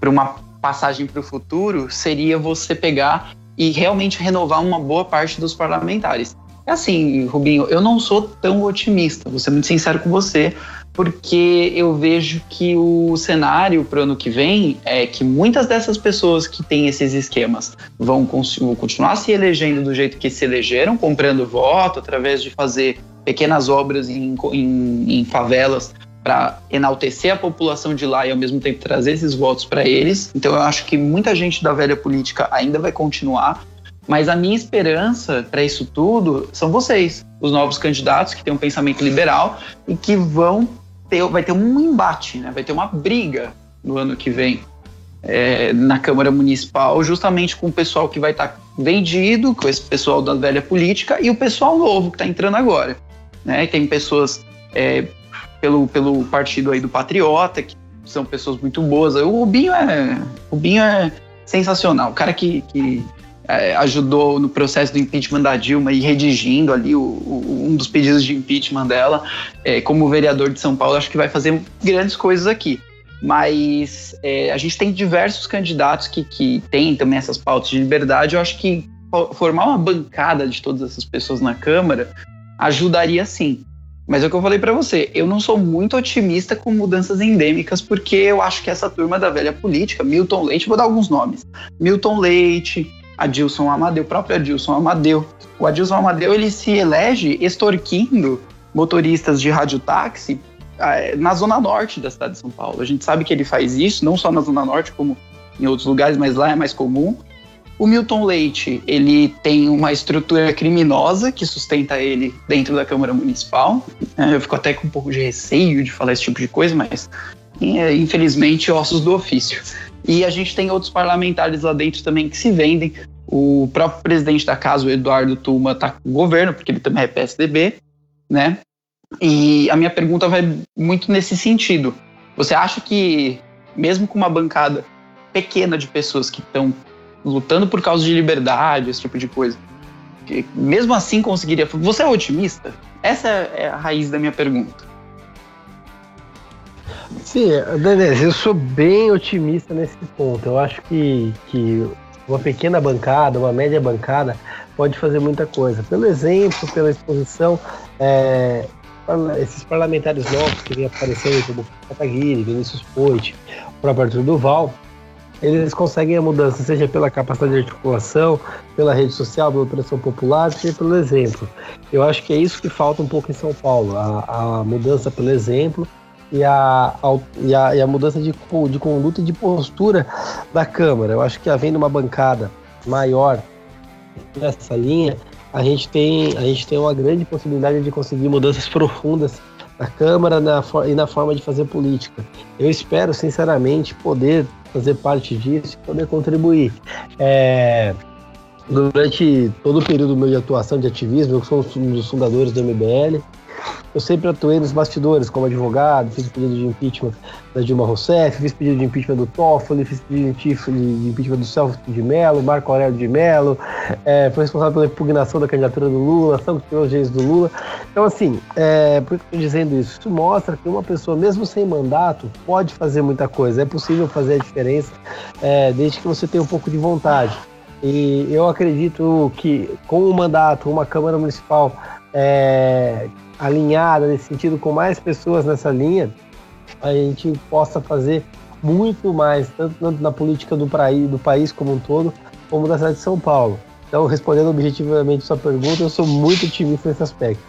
Speaker 1: uma passagem para o futuro seria você pegar e realmente renovar uma boa parte dos parlamentares. É assim, Rubinho, eu não sou tão otimista, vou ser muito sincero com você, porque eu vejo que o cenário para o ano que vem é que muitas dessas pessoas que têm esses esquemas vão continuar se elegendo do jeito que se elegeram, comprando voto, através de fazer pequenas obras em, em, em favelas para enaltecer a população de lá e ao mesmo tempo trazer esses votos para eles. Então eu acho que muita gente da velha política ainda vai continuar, mas a minha esperança para isso tudo são vocês, os novos candidatos que têm um pensamento liberal e que vão ter, vai ter um embate, né? vai ter uma briga no ano que vem é, na Câmara Municipal, justamente com o pessoal que vai estar tá vendido, com esse pessoal da velha política e o pessoal novo que está entrando agora. Né? Tem pessoas é, pelo, pelo partido aí do Patriota, que são pessoas muito boas. O Rubinho é, o Rubinho é sensacional. O cara que, que é, ajudou no processo do impeachment da Dilma e redigindo ali o, o, um dos pedidos de impeachment dela, é, como vereador de São Paulo, acho que vai fazer grandes coisas aqui. Mas é, a gente tem diversos candidatos que, que têm também essas pautas de liberdade. Eu acho que formar uma bancada de todas essas pessoas na Câmara ajudaria sim. Mas é o que eu falei para você, eu não sou muito otimista com mudanças endêmicas, porque eu acho que essa turma da velha política, Milton Leite, vou dar alguns nomes. Milton Leite, Adilson Amadeu, o próprio Adilson Amadeu. O Adilson Amadeu, ele se elege extorquindo motoristas de radiotáxi eh, na zona norte da cidade de São Paulo. A gente sabe que ele faz isso, não só na zona norte, como em outros lugares, mas lá é mais comum. O Milton Leite, ele tem uma estrutura criminosa que sustenta ele dentro da Câmara Municipal. É, eu fico até com um pouco de receio de falar esse tipo de coisa, mas é, infelizmente ossos do ofício. E a gente tem outros parlamentares lá dentro também que se vendem. O próprio presidente da casa, o Eduardo Tuma, está com o governo, porque ele também é PSDB, né? E a minha pergunta vai muito nesse sentido. Você acha que, mesmo com uma bancada pequena de pessoas que estão lutando por causa de liberdade, esse tipo de coisa. Mesmo assim conseguiria. Você é otimista? Essa é a raiz da minha pergunta.
Speaker 4: Sim, Denise, eu sou bem otimista nesse ponto. Eu acho que, que uma pequena bancada, uma média bancada, pode fazer muita coisa. Pelo exemplo, pela exposição, é, esses parlamentares novos que vêm aparecendo, como Cataguiri, Vinícius Poit, o próprio Arthur Duval, eles conseguem a mudança, seja pela capacidade de articulação, pela rede social, pela pressão popular, seja pelo exemplo. Eu acho que é isso que falta um pouco em São Paulo, a, a mudança pelo exemplo e a, e a, e a mudança de, de conduta e de postura da Câmara. Eu acho que havendo uma bancada maior nessa linha, a gente tem, a gente tem uma grande possibilidade de conseguir mudanças profundas na Câmara na, e na forma de fazer política. Eu espero, sinceramente, poder fazer parte disso e poder contribuir. É, durante todo o período meu de atuação de ativismo, eu sou um dos fundadores do MBL, eu sempre atuei nos bastidores como advogado, fiz pedido de impeachment da Dilma Rousseff, fiz pedido de impeachment do Toffoli, fiz pedido de impeachment do Celso de Mello, Marco Aurélio de Mello, é, foi responsável pela impugnação da candidatura do Lula, sanccionou os direitos do Lula. Então, assim, é, por que eu estou dizendo isso? Isso mostra que uma pessoa, mesmo sem mandato, pode fazer muita coisa. É possível fazer a diferença é, desde que você tenha um pouco de vontade. E eu acredito que com o mandato, uma Câmara Municipal é, alinhada nesse sentido, com mais pessoas nessa linha, a gente possa fazer muito mais, tanto, na política do, praí, do país como um todo, como da cidade de São Paulo. Então, respondendo objetivamente sua pergunta, eu sou muito otimista nesse aspecto.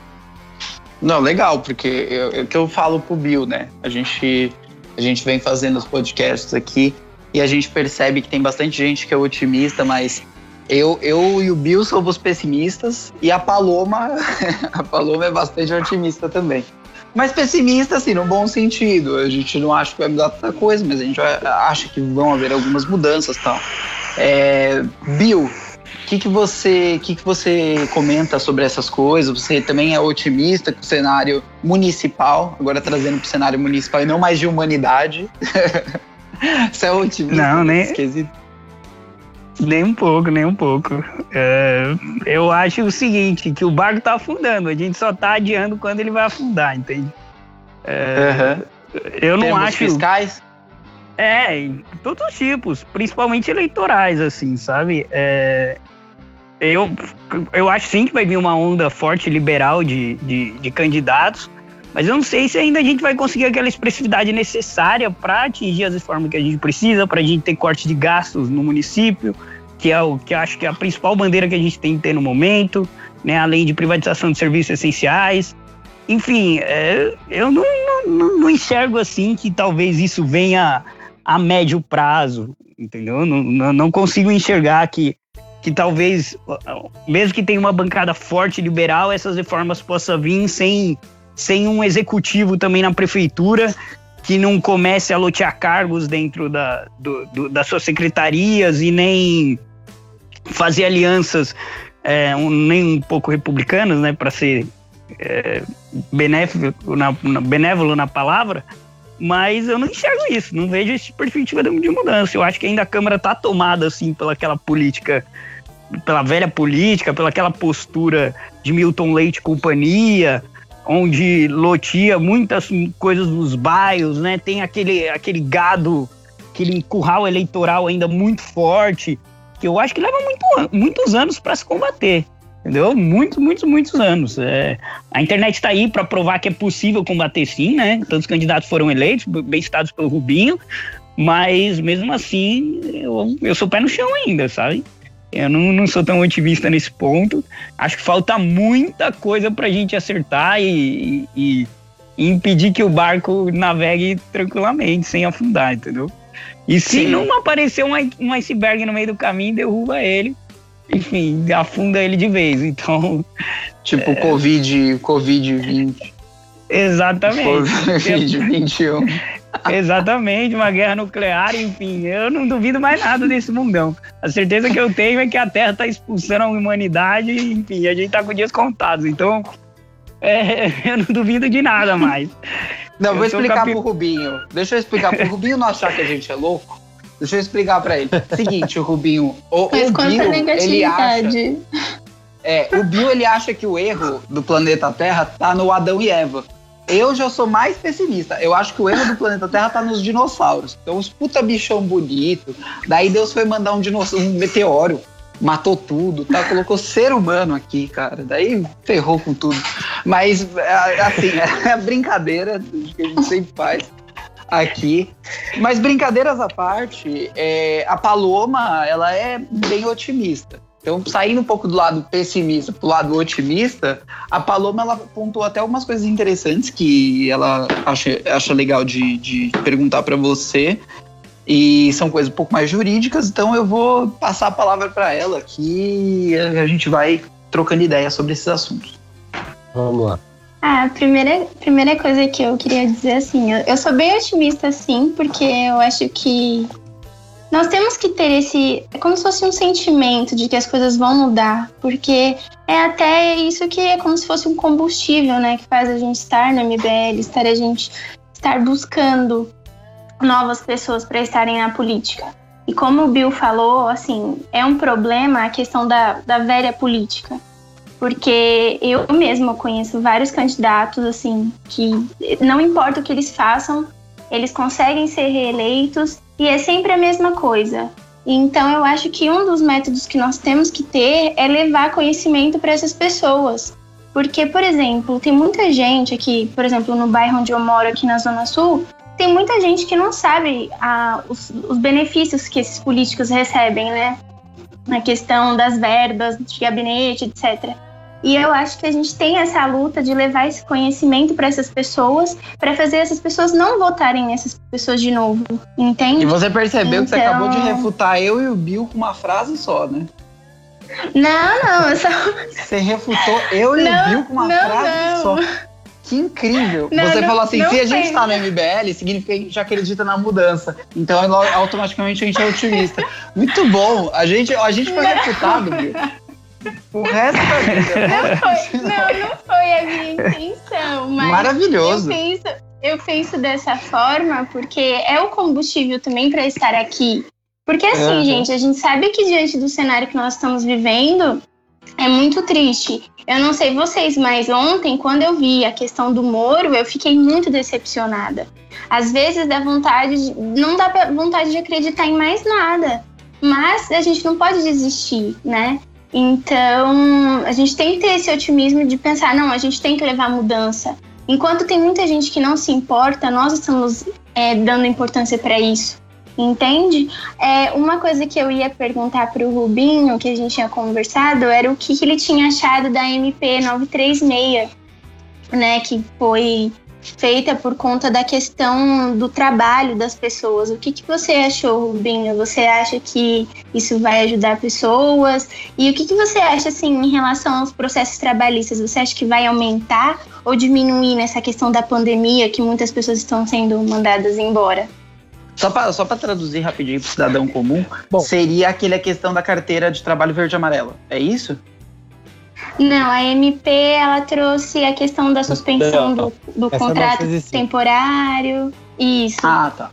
Speaker 1: Não, legal, porque é o que eu falo pro Bill, né? A gente, a gente vem fazendo os podcasts aqui e a gente percebe que tem bastante gente que é otimista, mas eu, eu e o Bill somos pessimistas e a Paloma, a Paloma é bastante otimista também. Mas pessimista, assim, no bom sentido. A gente não acha que vai mudar tanta coisa, mas a gente acha que vão haver algumas mudanças e tal. É, Bill, o que, que, você, que, que você comenta sobre essas coisas? Você também é otimista com o cenário municipal, agora trazendo para o cenário municipal e não mais de humanidade. você é otimista?
Speaker 2: Não, nem. Esquisito. Nem um pouco, nem um pouco. É, eu acho o seguinte, que o barco tá afundando, a gente só tá adiando quando ele vai afundar, entende?
Speaker 1: É, uhum.
Speaker 2: Eu não Temos acho.
Speaker 1: fiscais?
Speaker 2: É, todos os tipos, principalmente eleitorais, assim, sabe? É, eu, eu acho sim que vai vir uma onda forte liberal de, de, de candidatos, mas eu não sei se ainda a gente vai conseguir aquela expressividade necessária para atingir as reformas que a gente precisa, para a gente ter corte de gastos no município, que é o que acho que é a principal bandeira que a gente tem que ter no momento, né? além de privatização de serviços essenciais. Enfim, é, eu não, não, não, enxergo assim que talvez isso venha a médio prazo, entendeu? Não, não consigo enxergar que, que talvez, mesmo que tenha uma bancada forte liberal, essas reformas possam vir sem sem um executivo também na prefeitura que não comece a lotear cargos dentro da, do, do, das suas secretarias e nem fazer alianças é, um, nem um pouco republicanas, né, para ser é, benéfico na, na, benévolo na palavra, mas eu não enxergo isso, não vejo esse perspectiva de mudança. Eu acho que ainda a Câmara está tomada assim pelaquela política, pela velha política, pelaquela postura de Milton Leite e companhia, onde lotia muitas coisas nos bairros, né? Tem aquele, aquele gado, aquele curral eleitoral ainda muito forte, que eu acho que leva muito, muitos anos para se combater. Entendeu? Muitos, muitos, muitos anos. É, a internet está aí para provar que é possível combater sim, né? Todos os candidatos foram eleitos, bem citados pelo Rubinho, mas mesmo assim eu, eu sou pé no chão ainda, sabe? Eu não, não sou tão otimista nesse ponto. Acho que falta muita coisa para a gente acertar e, e, e, impedir que o barco navegue tranquilamente, sem afundar, entendeu? E se Sim. não aparecer um, um iceberg no meio do caminho, derruba ele. Enfim, afunda ele de vez. Então.
Speaker 1: Tipo é... Covid, Covid-20.
Speaker 2: Exatamente.
Speaker 1: Covid-21.
Speaker 2: Exatamente, uma guerra nuclear, enfim, eu não duvido mais nada desse mundão. A certeza que eu tenho é que a Terra está expulsando a humanidade, enfim, a gente está com dias contados. Então, é, eu não duvido de nada mais.
Speaker 1: Não, eu vou explicar capi... pro Rubinho. Deixa eu explicar pro Rubinho não achar que a gente é louco. Deixa eu explicar para ele. Seguinte, o Rubinho, o, Mas o Bill, ele acha É, o Bill ele acha que o erro do planeta Terra tá no Adão e Eva. Eu já sou mais pessimista. Eu acho que o erro do planeta Terra tá nos dinossauros. Então, os puta bichão bonito. Daí Deus foi mandar um dinossauro, um meteoro, matou tudo, tá? Colocou ser humano aqui, cara. Daí ferrou com tudo. Mas, é, assim, é a brincadeira que a gente sempre faz aqui. Mas brincadeiras à parte, é, a Paloma, ela é bem otimista. Então, saindo um pouco do lado pessimista para o lado otimista, a Paloma ela apontou até algumas coisas interessantes que ela acha, acha legal de, de perguntar para você. E são coisas um pouco mais jurídicas, então eu vou passar a palavra para ela que a gente vai trocando ideias sobre esses assuntos.
Speaker 4: Vamos lá.
Speaker 3: Ah, a primeira, primeira coisa que eu queria dizer assim, eu, eu sou bem otimista sim, porque eu acho que nós temos que ter esse. É como se fosse um sentimento de que as coisas vão mudar, porque é até isso que é como se fosse um combustível, né? Que faz a gente estar no MBL, estar a gente estar buscando novas pessoas para estarem na política. E como o Bill falou, assim, é um problema a questão da, da velha política. Porque eu mesma conheço vários candidatos, assim, que não importa o que eles façam, eles conseguem ser reeleitos e é sempre a mesma coisa. Então, eu acho que um dos métodos que nós temos que ter é levar conhecimento para essas pessoas. Porque, por exemplo, tem muita gente aqui, por exemplo, no bairro onde eu moro, aqui na Zona Sul, tem muita gente que não sabe ah, os, os benefícios que esses políticos recebem, né? Na questão das verbas, de gabinete, etc. E eu acho que a gente tem essa luta de levar esse conhecimento para essas pessoas, para fazer essas pessoas não votarem nessas pessoas de novo, entende?
Speaker 1: E você percebeu então... que você acabou de
Speaker 3: Então-
Speaker 1: refutar eu e o Bill com uma frase só, né?
Speaker 3: Não, não, eu só.
Speaker 1: Você refutou eu e
Speaker 3: Não,
Speaker 1: o Bill com uma
Speaker 3: não,
Speaker 1: frase
Speaker 3: não.
Speaker 1: só. Que incrível!
Speaker 3: Não,
Speaker 1: Você
Speaker 3: não,
Speaker 1: falou assim: se a gente
Speaker 3: foi.
Speaker 1: tá no MBL, significa que a gente acredita na mudança. Então, automaticamente a gente é otimista. Muito bom! A gente, a gente foi refutado, Bill. O resto da vida.
Speaker 3: Não foi, não, não foi a minha intenção, mas.
Speaker 1: Maravilhoso.
Speaker 3: Eu penso, eu penso dessa forma porque é o combustível também para estar aqui. Porque assim,
Speaker 1: Uhum.
Speaker 3: gente, a gente sabe que diante do cenário que nós estamos vivendo é muito triste. Eu não sei vocês, mas ontem, quando eu vi a questão do Moro, eu fiquei muito decepcionada. Às vezes dá vontade, de, não dá vontade de acreditar em mais nada. Mas a gente não pode desistir, né? Então, a gente tem que ter esse otimismo de pensar, não, a gente tem que levar mudança. Enquanto tem muita gente que não se importa, nós estamos é, dando importância para isso. Entende? É, uma coisa que eu ia perguntar para o Rubinho, que a gente tinha conversado, era o que, que ele tinha achado da MP 936, né? Que foi feita por conta da questão do trabalho das pessoas. O que, que você achou, Rubinho? Você acha que isso vai ajudar pessoas? E o que, que você acha, assim, em relação aos processos trabalhistas? Você acha que vai aumentar ou diminuir nessa questão da pandemia, que muitas pessoas estão sendo mandadas embora?
Speaker 1: Só para só pra traduzir rapidinho pro cidadão comum,
Speaker 4: Bom.
Speaker 1: seria aquele a questão da carteira de trabalho verde e amarelo. É isso?
Speaker 3: Não, a MP ela trouxe a questão da suspensão do, do contrato
Speaker 4: 905.
Speaker 3: temporário. Isso.
Speaker 1: Ah, tá.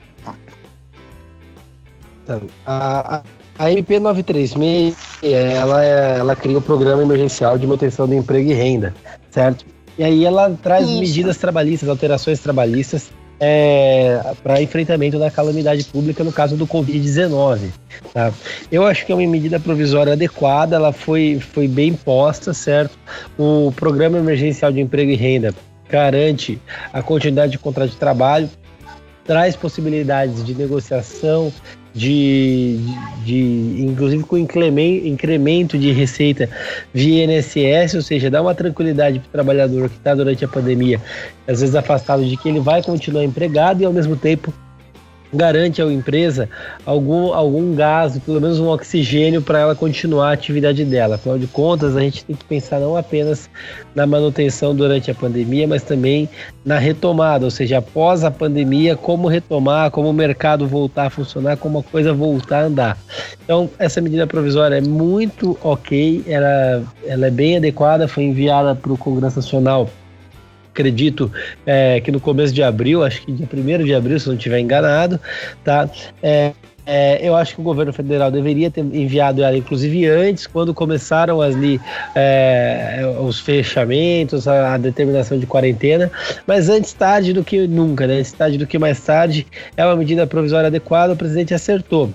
Speaker 4: Então, a, a, a MP 936, ela, é- ela cria o Programa Emergencial de Manutenção do Emprego e Renda, certo? E aí ela traz
Speaker 3: Isso.
Speaker 4: medidas trabalhistas, alterações trabalhistas para enfrentamento da calamidade pública no caso do Covid-19. Tá? Eu acho que é uma medida provisória adequada, ela foi, foi bem posta, certo? O Programa Emergencial de Emprego e Renda garante a continuidade de contrato de trabalho, traz possibilidades de negociação, de, de, inclusive com incremen- incremento de receita via INSS, ou seja, dá uma tranquilidade para o trabalhador que está durante a pandemia, às vezes afastado de que ele vai continuar empregado e ao mesmo tempo garante à empresa algum, algum gás, pelo menos um oxigênio para ela continuar a atividade dela. Afinal de contas, a gente tem que pensar não apenas na manutenção durante a pandemia, mas também na retomada, ou seja, após a pandemia, como retomar, como o mercado voltar a funcionar, como a coisa voltar a andar. Então, essa medida provisória é muito ok, ela, ela é bem adequada, foi enviada para o Congresso Nacional acredito é, que no começo de abril, acho que dia 1 de abril, se não estiver enganado, tá? É, é, eu acho que o governo federal deveria ter enviado ela, inclusive antes, quando começaram ali é, os fechamentos, a, a determinação de quarentena, mas antes tarde do que nunca, né? Antes tarde do que mais tarde, é uma medida provisória adequada, o presidente acertou.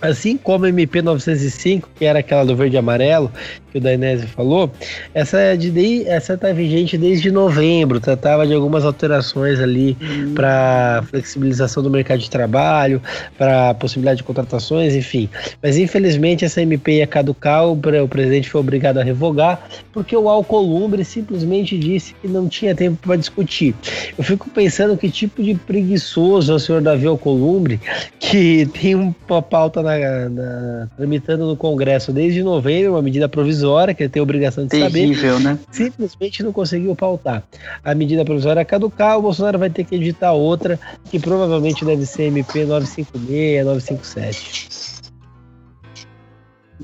Speaker 4: Assim como a MP 905, que era aquela do verde e amarelo, que o Dainese falou, essa é de de- essa está vigente desde novembro, tratava de algumas alterações ali para flexibilização do mercado de trabalho, para possibilidade de contratações, enfim. Mas infelizmente essa MP ia caducar, o, o presidente foi obrigado a revogar, porque o Alcolumbre simplesmente disse que não tinha tempo para discutir. Eu fico pensando que tipo de preguiçoso é o senhor Davi Alcolumbre, que tem uma pauta na- na- tramitando no Congresso desde novembro, uma medida provisória, que ele tem a obrigação de saber,
Speaker 1: Terrível, né?
Speaker 4: simplesmente não conseguiu pautar. A medida provisória caducar, o Bolsonaro vai ter que editar outra, que provavelmente deve ser MP 956, 957.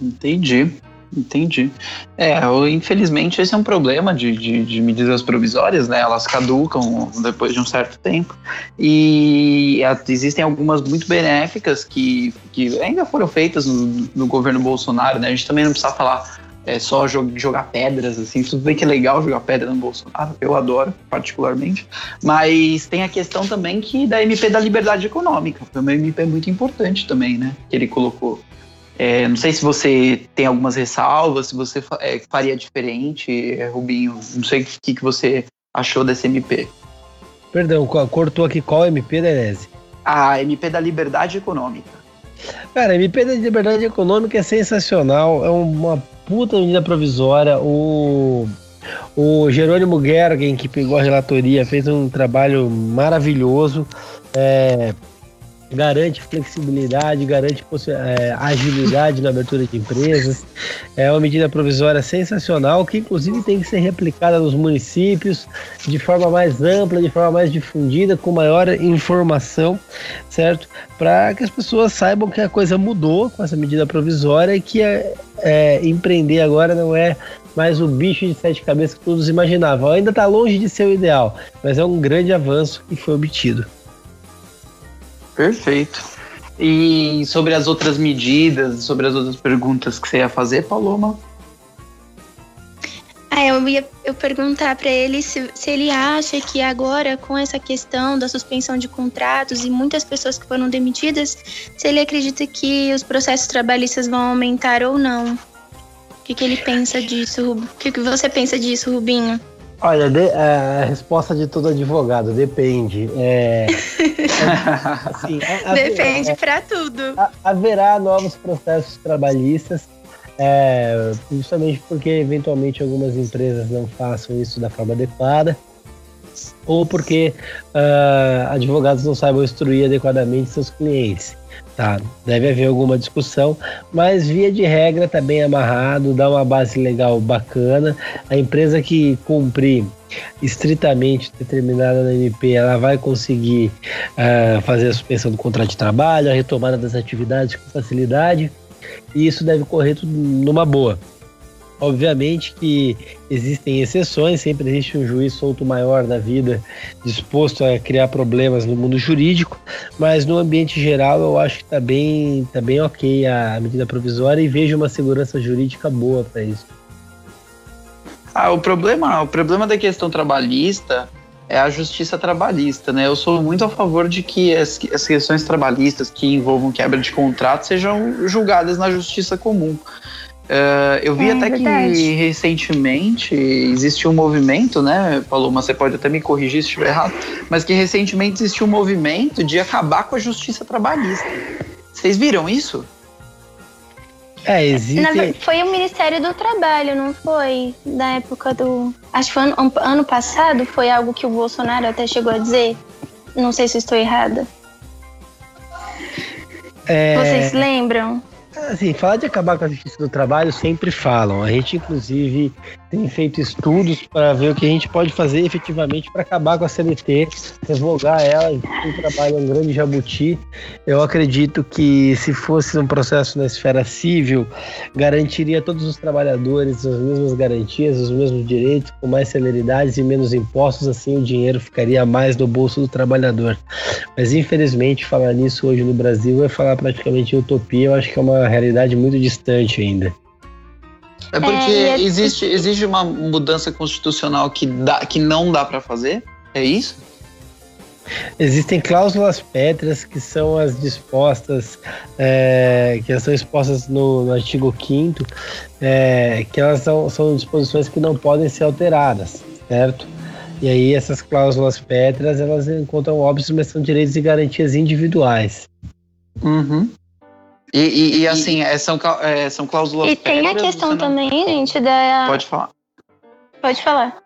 Speaker 1: Entendi. Entendi. É, infelizmente esse é um problema de, de, de medidas provisórias, né? Elas caducam depois de um certo tempo. E existem algumas muito benéficas que, que ainda foram feitas no, no governo Bolsonaro, né? A gente também não precisa falar é, só jo- jogar pedras, assim. Tudo bem que é legal jogar pedra no Bolsonaro, eu adoro, particularmente. Mas tem a questão também que da MP da liberdade econômica. Foi uma MP muito importante também, né? Que ele colocou. É, não sei se você tem algumas ressalvas, se você é, faria diferente, é, Rubinho. Não sei o que, que você achou dessa MP.
Speaker 4: Perdão, co- cortou aqui qual MP, Denese?
Speaker 1: A MP da Liberdade Econômica.
Speaker 4: Cara, MP da liberdade econômica é sensacional, é uma puta medida provisória. O, o Jerônimo Gergen, que pegou a relatoria, fez um trabalho maravilhoso. É, garante flexibilidade, garante é, agilidade na abertura de empresas. É uma medida provisória sensacional que, inclusive, tem que ser replicada nos municípios de forma mais ampla, de forma mais difundida, com maior informação, certo? Para que as pessoas saibam que a coisa mudou com essa medida provisória e que é, é, empreender agora não é mais o bicho de sete cabeças que todos imaginavam. Ainda está longe de ser o ideal, mas é um grande avanço que foi obtido.
Speaker 1: Perfeito. E sobre as outras medidas, sobre as outras perguntas que você ia fazer, Paloma?
Speaker 3: Ah, eu ia eu perguntar para ele se, se ele acha que agora, com essa questão da suspensão de contratos e muitas pessoas que foram demitidas, se ele acredita que os processos trabalhistas vão aumentar ou não. O que, que ele pensa disso? O que, que você pensa disso, Rubinho?
Speaker 4: Olha, de, a resposta de todo advogado depende. É,
Speaker 3: é, assim, depende para tudo.
Speaker 4: Haverá novos processos trabalhistas, é, justamente porque eventualmente algumas empresas não façam isso da forma adequada, ou porque uh, advogados não saibam instruir adequadamente seus clientes. Tá, deve haver alguma discussão, mas via de regra está bem amarrado, dá uma base legal bacana. A empresa que cumprir estritamente determinada na MP, ela vai conseguir uh, fazer a suspensão do contrato de trabalho, a retomada das atividades com facilidade, e isso deve correr tudo numa boa. Obviamente que existem exceções, sempre existe um juiz solto maior da vida disposto a criar problemas no mundo jurídico, mas no ambiente geral eu acho que está bem, tá bem ok a medida provisória e vejo uma segurança jurídica boa para isso.
Speaker 1: Ah, o problema, o problema da questão trabalhista é a justiça trabalhista, né? Eu sou muito a favor de que as, as questões trabalhistas que envolvam quebra de contrato sejam julgadas na justiça comum. Uh, eu vi é, até verdade. que recentemente existiu um movimento, né, Paloma? Você pode até me corrigir se estiver errado, mas que recentemente existiu um movimento de acabar com a justiça trabalhista. Vocês viram isso?
Speaker 3: É, existe. Na, foi o Ministério do Trabalho, não foi? Da época do. Acho que foi ano, ano passado, foi algo que o Bolsonaro até chegou a dizer. Não sei se estou errada. É... Vocês lembram?
Speaker 4: Assim, falar de acabar com a justiça do trabalho sempre falam. A gente, inclusive, tem feito estudos para ver o que a gente pode fazer efetivamente para acabar com a CLT, revogar ela. O trabalho é um grande jabuti. Eu acredito que se fosse um processo na esfera civil, garantiria a todos os trabalhadores as mesmas garantias, os mesmos direitos, com mais celeridades e menos impostos. Assim, o dinheiro ficaria mais no bolso do trabalhador. Mas, infelizmente, falar nisso hoje no Brasil é falar praticamente utopia. Eu acho que é uma realidade muito distante ainda.
Speaker 1: É porque é, existe, existe uma mudança constitucional que, dá, que não dá para fazer? É isso?
Speaker 4: Existem cláusulas pétreas que são as dispostas, é, que são expostas no, no artigo 5 é, que elas são, são disposições que não podem ser alteradas, certo? E aí essas cláusulas pétreas, elas encontram óbvios, mas são direitos e garantias individuais.
Speaker 1: Uhum. E, e, e assim, é, são, é, são cláusulas.
Speaker 3: E tem a questão também, gente, da.
Speaker 1: Pode falar.
Speaker 3: Pode falar.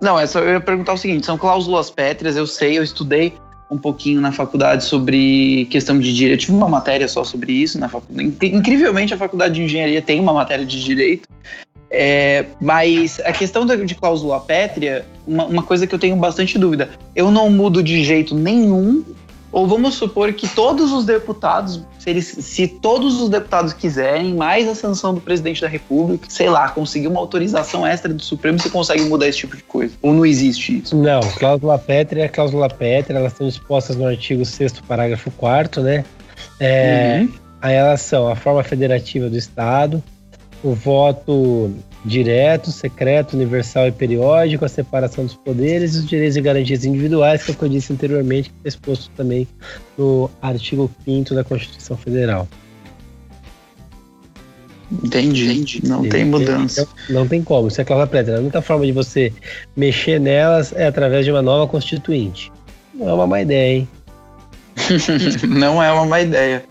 Speaker 1: Não, é só eu ia perguntar o seguinte: são cláusulas pétreas, eu sei, eu estudei um pouquinho na faculdade sobre questão de direito. Eu tive uma matéria só sobre isso na faculdade. Incrivelmente, a faculdade de engenharia tem uma matéria de direito. É, mas a questão de cláusula pétrea, uma, uma coisa que eu tenho bastante dúvida. Eu não mudo de jeito nenhum ou vamos supor que todos os deputados, se, eles, se todos os deputados quiserem, mais a sanção do presidente da República, sei lá, conseguir uma autorização extra do Supremo, você consegue mudar esse tipo de coisa? Ou não existe isso?
Speaker 4: Não, cláusula pétrea é cláusula pétrea, elas estão expostas no artigo 6 parágrafo 4 né? É, uhum. Aí elas são a forma federativa do Estado, o voto direto, secreto, universal e periódico, a separação dos poderes e os direitos e garantias individuais, que é o que eu disse anteriormente, que é exposto também no artigo 5 da Constituição Federal.
Speaker 1: Entendi, Entendi. não Entendi. tem mudança.
Speaker 4: Não, não, tem como, isso é cláusula prévia. A única forma de você mexer nelas é através de uma nova constituinte. Não é uma má ideia, hein?
Speaker 1: não é uma má ideia.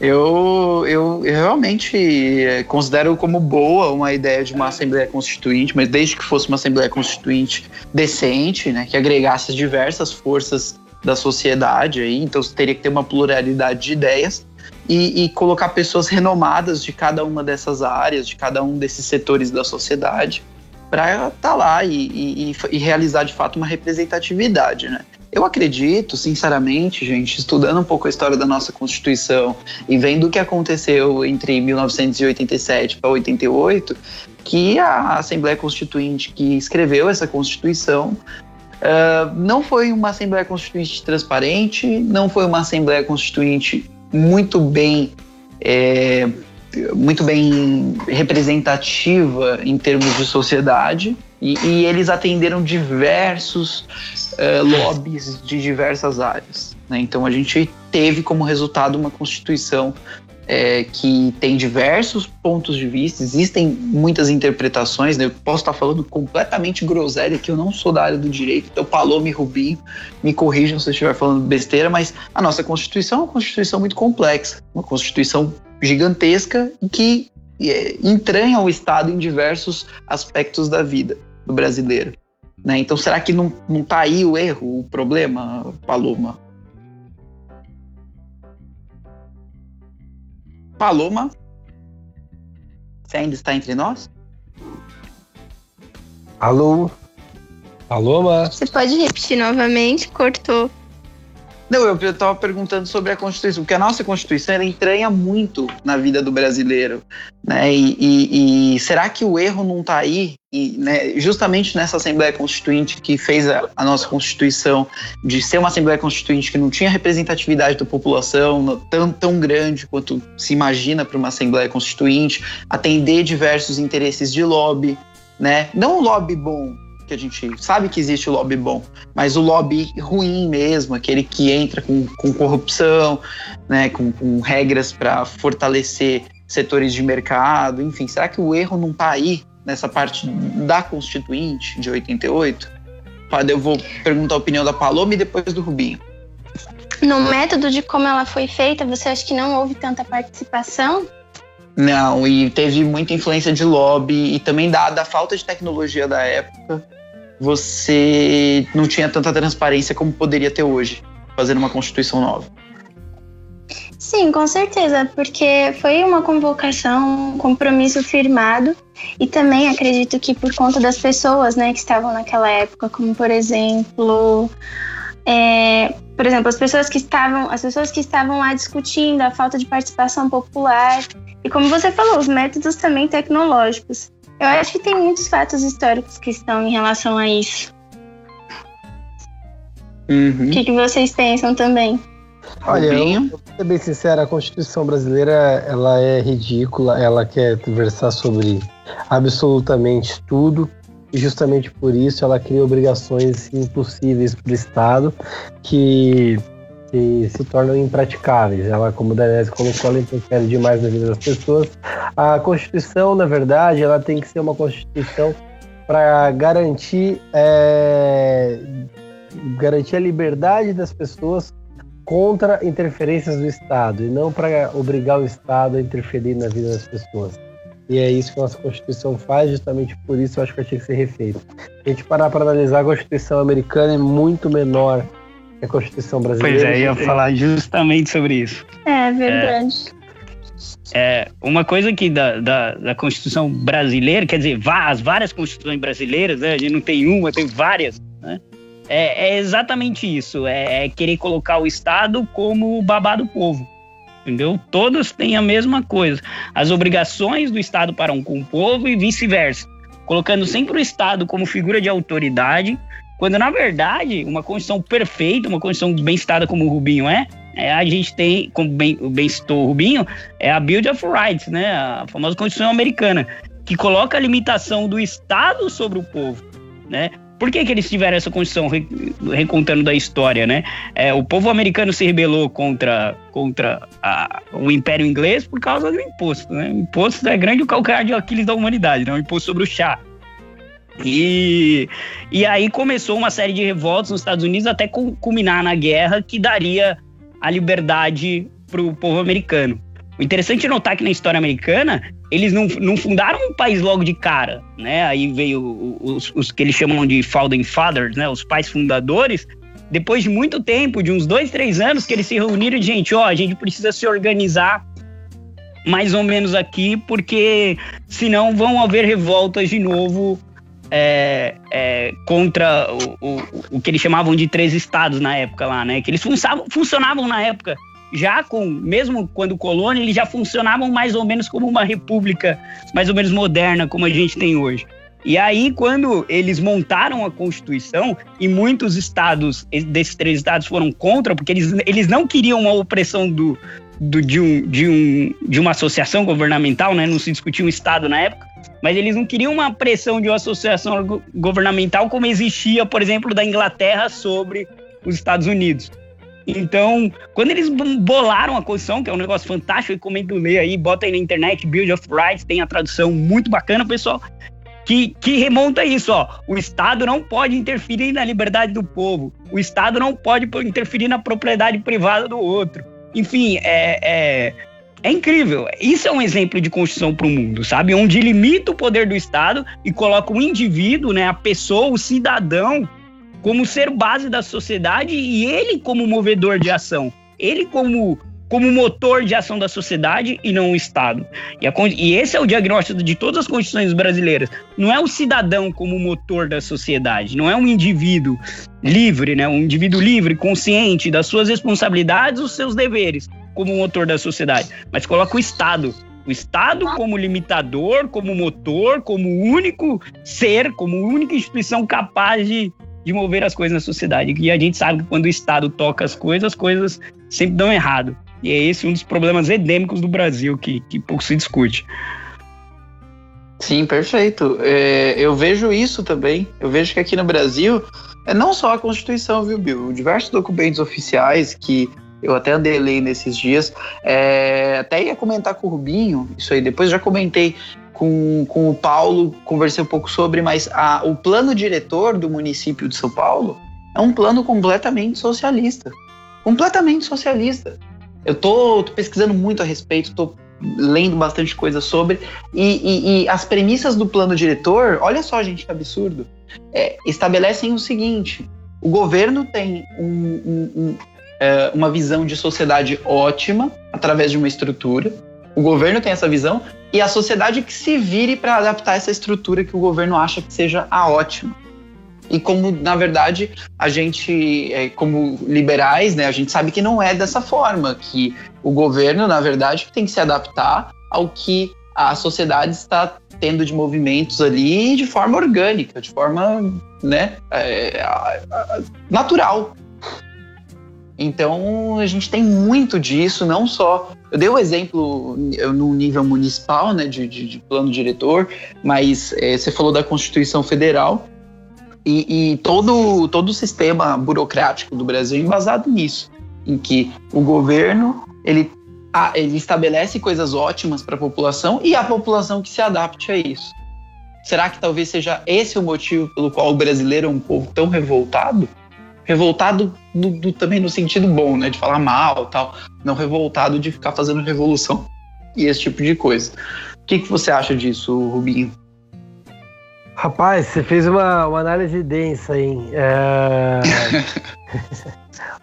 Speaker 1: Eu, eu, eu, realmente é, considero como boa uma ideia de uma Assembleia Constituinte, mas desde que fosse uma Assembleia Constituinte decente, né, que agregasse as diversas forças da sociedade, aí, então teria que ter uma pluralidade de ideias e, e colocar pessoas renomadas de cada uma dessas áreas, de cada um desses setores da sociedade, para estar tá lá e, e, e, realizar de fato uma representatividade, né? Eu acredito, sinceramente, gente, estudando um pouco a história da nossa Constituição e vendo o que aconteceu entre 1987 para 88, que a Assembleia Constituinte que escreveu essa Constituição uh, não foi uma Assembleia Constituinte transparente, não foi uma Assembleia Constituinte muito bem é, muito bem representativa em termos de sociedade e, e eles atenderam diversos uh, lobbies de diversas áreas. Né? Então a gente teve como resultado uma constituição é, que tem diversos pontos de vista, existem muitas interpretações, né? eu posso estar falando completamente groselha, que eu não sou da área do direito, então Palome Rubinho me corrijam se eu estiver falando besteira, mas a nossa Constituição é uma Constituição muito complexa, uma Constituição gigantesca que é, entranha o Estado em diversos aspectos da vida do brasileiro. Né? Então, será que não, não tá aí o erro, o problema, Paloma? Paloma? Você ainda está entre nós?
Speaker 4: Alô? Paloma?
Speaker 3: Você pode repetir novamente? Cortou.
Speaker 1: Não, eu estava perguntando sobre a Constituição, porque a nossa Constituição ela entranha muito na vida do brasileiro, né? E, e, e será que o erro não está aí? E, né, justamente nessa Assembleia Constituinte que fez a, a, nossa Constituição de ser uma Assembleia Constituinte que não tinha representatividade da população tão, tão grande quanto se imagina para uma Assembleia Constituinte, atender diversos interesses de lobby, né? Não um lobby bom, que a gente sabe que existe o lobby bom, mas o lobby ruim mesmo, aquele que entra com, com corrupção, né, com, com regras para fortalecer setores de mercado, enfim, será que o erro não está aí nessa parte da Constituinte de 88? Eu vou perguntar a opinião da Paloma e depois do Rubinho.
Speaker 3: No método de como ela foi feita, você acha que não houve tanta participação?
Speaker 1: Não, e teve muita influência de lobby e também dada a falta de tecnologia da época, você não tinha tanta transparência como poderia ter hoje, fazendo uma Constituição nova.
Speaker 3: Sim, com certeza, porque foi uma convocação, um compromisso firmado e também acredito que por conta das pessoas, né, que estavam naquela época, como por exemplo, é, por exemplo, as pessoas que estavam, as pessoas que estavam lá discutindo a falta de participação popular e como você falou, os métodos também tecnológicos. Eu acho que tem muitos fatos históricos que estão em relação a isso. Uhum. O que, que vocês pensam também?
Speaker 4: Olha, eu, vou ser bem sincero, a Constituição brasileira ela é ridícula, ela quer versar sobre absolutamente tudo e justamente por isso ela cria obrigações impossíveis para o Estado que se, tornam impraticáveis. Ela, como o Danese colocou, ela interfere demais na vida das pessoas. A Constituição, na verdade, ela tem que ser uma Constituição para garantir, é, garantir a liberdade das pessoas contra interferências do Estado e não para obrigar o Estado a interferir na vida das pessoas. E é isso que a nossa Constituição faz, justamente por isso eu acho que ela tinha que ser refeita. A gente parar para analisar, a Constituição americana é muito menor a Constituição brasileira.
Speaker 2: Pois é, ia falar justamente sobre isso.
Speaker 3: É verdade.
Speaker 2: É, é uma coisa que da, da, da, Constituição brasileira, quer dizer, as várias Constituições brasileiras, né, a gente não tem uma, tem várias, né? É, é exatamente isso, é, é, querer colocar o Estado como o babá do povo, entendeu? Todas têm a mesma coisa, as obrigações do Estado para um com o povo e vice-versa, colocando sempre o Estado como figura de autoridade quando, na verdade, uma Constituição perfeita, uma Constituição bem citada como o Rubinho é, é, a gente tem, como bem, bem citou o Rubinho, é a Bill of Rights, né? A famosa Constituição americana, que coloca a limitação do Estado sobre o povo, né? Por que, que eles tiveram essa Constituição, recontando da história, né? É, o povo americano se rebelou contra, contra a, o Império Inglês por causa do imposto, né? O imposto é grande o calcanhar de Aquiles da humanidade, né? O imposto sobre o chá. E, e aí começou uma série de revoltas nos Estados Unidos até culminar na guerra que daria a liberdade para o povo americano. O interessante é notar que na história americana, eles não, não fundaram um país logo de cara, né? Aí veio os, os que eles chamam de Founding Fathers, né? Os pais fundadores, depois de muito tempo, de uns dois, três anos, que eles se reuniram e, gente, ó, a gente precisa se organizar mais ou menos aqui, porque senão vão haver revoltas de novo é, é, contra o, o, o, que eles chamavam de três estados na época lá, né? Que eles funcionavam, funcionavam na época já com, mesmo quando colônia, eles já funcionavam mais ou menos como uma república mais ou menos moderna, como a gente tem hoje. E aí, quando eles montaram a Constituição, e muitos estados, desses três estados, foram contra, porque eles, eles não queriam a opressão do, do, de, um, de, um, de uma associação governamental, né? Não se discutia um Estado na época, mas eles não queriam uma pressão de uma associação governamental como existia, por exemplo, da Inglaterra sobre os Estados Unidos. Então, quando eles bolaram a Constituição, que é um negócio fantástico, recomendo ler aí, bota aí na internet, Bill of Rights, tem a tradução muito bacana, pessoal, que, que remonta isso, ó. O Estado não pode interferir na liberdade do povo. O Estado não pode interferir na propriedade privada do outro. Enfim, é, é, é incrível. Isso é um exemplo de Constituição para o mundo, sabe? Onde limita o poder do Estado e coloca o indivíduo, né, a pessoa, o cidadão, como ser base da sociedade e ele como movedor de ação. Ele como como motor de ação da sociedade e não o Estado. E, a, e, esse é o diagnóstico de todas as constituições brasileiras. Não é o cidadão como motor da sociedade, não é um indivíduo livre, né? um indivíduo livre, consciente das suas responsabilidades, os seus deveres, como motor da sociedade, mas coloca o Estado. O Estado como limitador, como motor, como único ser, como única instituição capaz de, de mover as coisas na sociedade. E a gente sabe que quando o Estado toca as coisas, as coisas sempre dão errado. E é esse um dos problemas endêmicos do Brasil que, que pouco se discute.
Speaker 1: Sim, perfeito. É, eu vejo isso também. Eu vejo que aqui no Brasil é não só a Constituição, viu, Bill? Diversos documentos oficiais que eu até andei lendo nesses dias. É, até ia comentar com o Rubinho, isso aí depois já comentei com, com o Paulo, conversei um pouco sobre, mas a, o plano diretor do município de São Paulo é um plano completamente socialista. Completamente socialista. Eu tô, tô pesquisando muito a respeito, tô lendo bastante coisa sobre. E, e, e, as premissas do plano diretor, olha só, gente, que absurdo, é, estabelecem o seguinte: o governo tem um, um, é, uma visão de sociedade ótima através de uma estrutura. O governo tem essa visão e a sociedade que se vire para adaptar essa estrutura que o governo acha que seja a ótima e como na verdade a gente é, como liberais né a gente sabe que não é dessa forma que o governo na verdade tem que se adaptar ao que a sociedade está tendo de movimentos ali de forma orgânica de forma né é, natural então a gente tem muito disso não só eu dei o um exemplo no nível municipal né de, de, de plano diretor mas é, você falou da Constituição Federal e, e, todo, todo o sistema burocrático do Brasil é embasado nisso, em que o governo ele, a, ele estabelece coisas ótimas para a população e a população que se adapte a isso. Será que talvez seja esse o motivo pelo qual o brasileiro é um povo tão revoltado? Revoltado também no sentido bom, né? De falar mal tal. Não revoltado de ficar fazendo revolução e esse tipo de coisa. O que, que você acha disso, Rubinho?
Speaker 4: Rapaz, você fez uma, uma análise densa, hein? É...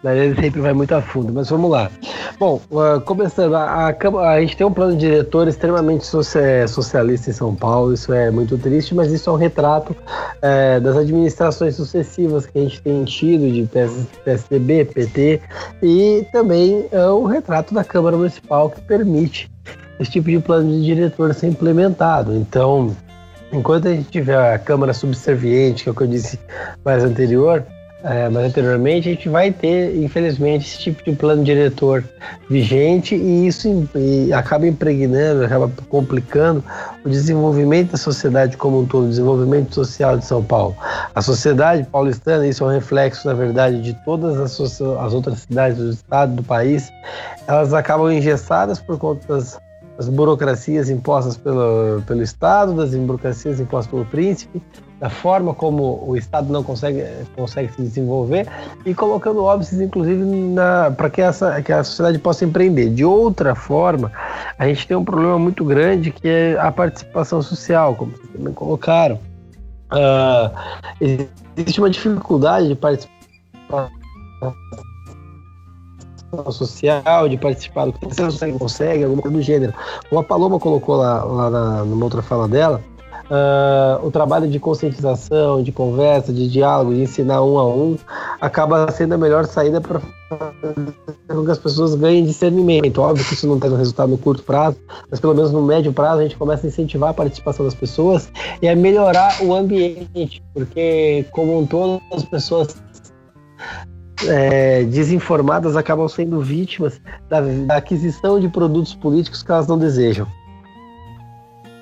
Speaker 4: a análise sempre vai muito a fundo, mas vamos lá. Bom, uh, começando, a, a, a, gente tem um plano diretor extremamente socialista em São Paulo, isso é muito triste, mas isso é um retrato é, das administrações sucessivas que a gente tem tido de PS, PSDB, PT, e também é um retrato da Câmara Municipal que permite esse tipo de plano de diretor ser implementado. Então, enquanto a gente tiver a câmara subserviente, que é o que eu disse mais anterior, é, anteriormente, a gente vai ter, infelizmente, esse tipo de plano diretor vigente e isso e acaba impregnando, acaba complicando o desenvolvimento da sociedade como um todo, o desenvolvimento social de São Paulo. A sociedade paulistana, isso é um reflexo, na verdade, de todas as, as outras cidades do estado, do país, elas acabam engessadas por conta das das burocracias impostas pelo, pelo Estado, das burocracias impostas pelo príncipe, da forma como o Estado não consegue, consegue se desenvolver e colocando óbices, inclusive, para que, essa, que a sociedade possa empreender. De outra forma, a gente tem um problema muito grande que é a participação social, como vocês também colocaram. Uh, existe uma dificuldade de participação social, de participar do que você consegue, alguma coisa do gênero. Como a Paloma colocou lá, lá na, numa outra fala dela, uh, o trabalho de conscientização, de conversa, de diálogo, de ensinar um a um, acaba sendo a melhor saída para que as pessoas ganhem discernimento. Óbvio que isso não tem um resultado no curto prazo, mas pelo menos no médio prazo a gente começa a incentivar a participação das pessoas e a melhorar o ambiente, porque como um todo as pessoas é, desinformadas acabam sendo vítimas da, da aquisição de produtos políticos que elas não desejam.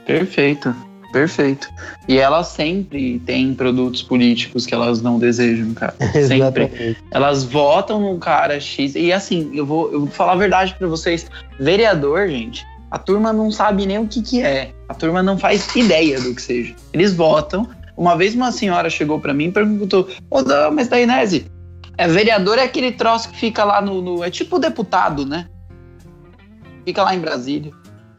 Speaker 1: Perfeito. Perfeito. E elas sempre têm produtos políticos que elas não desejam, cara. Sempre. elas votam num cara X. E assim, eu vou, eu vou falar a verdade para vocês. Vereador, gente, a turma não sabe nem o que, que é. A turma não faz ideia do que seja. Eles votam. Uma vez uma senhora chegou para mim e perguntou: Ô, oh, mas da Inese, é, vereador é aquele troço que fica lá no, no. É tipo deputado, né? Fica lá em Brasília.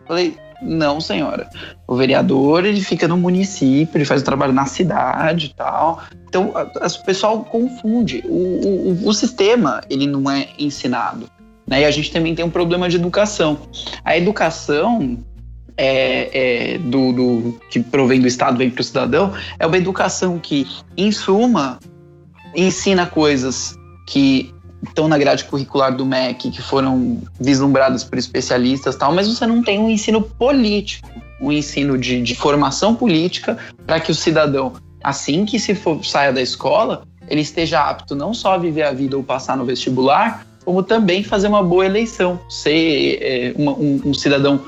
Speaker 1: Falei, não, senhora. O vereador, ele fica no município, ele faz o trabalho na cidade e tal. Então, o pessoal confunde. O, o, o, sistema, ele não é ensinado. Né? E a gente também tem um problema de educação. A educação é, é do, do, que provém do Estado, vem para o cidadão, é uma educação que, em suma, ensina coisas que estão na grade curricular do MEC, que foram vislumbradas por especialistas tal, mas você não tem um ensino político, um ensino de, de formação política para que o cidadão, assim que se for, saia da escola, ele esteja apto não só a viver a vida ou passar no vestibular, como também fazer uma boa eleição, ser é, uma, um, um cidadão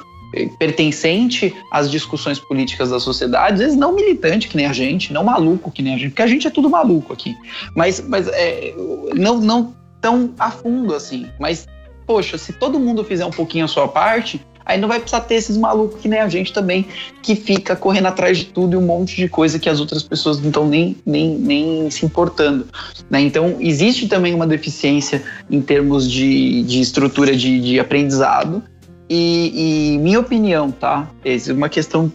Speaker 1: pertencente às discussões políticas da sociedade, às vezes não militante que nem a gente, não maluco que nem a gente, porque a gente é tudo maluco aqui, mas, mas é, não, não tão a fundo assim. Mas, poxa, se todo mundo fizer um pouquinho a sua parte, aí não vai precisar ter esses malucos que nem a gente também, que fica correndo atrás de tudo e um monte de coisa que as outras pessoas não estão nem, nem, nem se importando. Né? Então, existe também uma deficiência em termos de, de estrutura de, de aprendizado. E, e, minha opinião, tá? Essa é uma questão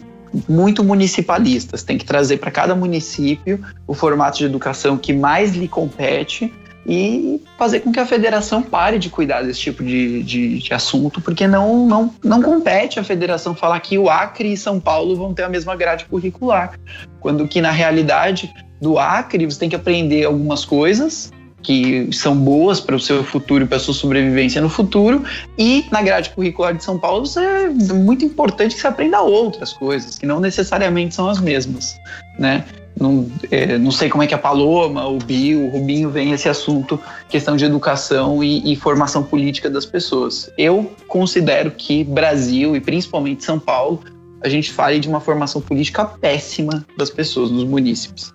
Speaker 1: muito municipalista. Você tem que trazer para cada município o formato de educação que mais lhe compete e fazer com que a federação pare de cuidar desse tipo de, de, de, assunto, porque não, não, não compete a federação falar que o Acre e São Paulo vão ter a mesma grade curricular, quando que na realidade do Acre você tem que aprender algumas coisas que são boas para o seu futuro e para a sua sobrevivência no futuro, e na grade curricular de São Paulo é muito importante que você aprenda outras coisas, que não necessariamente são as mesmas, né? Não, é, não sei como é que a Paloma, o Bill, o Rubinho vem esse assunto, questão de educação e, e, formação política das pessoas. Eu considero que Brasil e principalmente São Paulo, a gente fale de uma formação política péssima das pessoas, dos munícipes.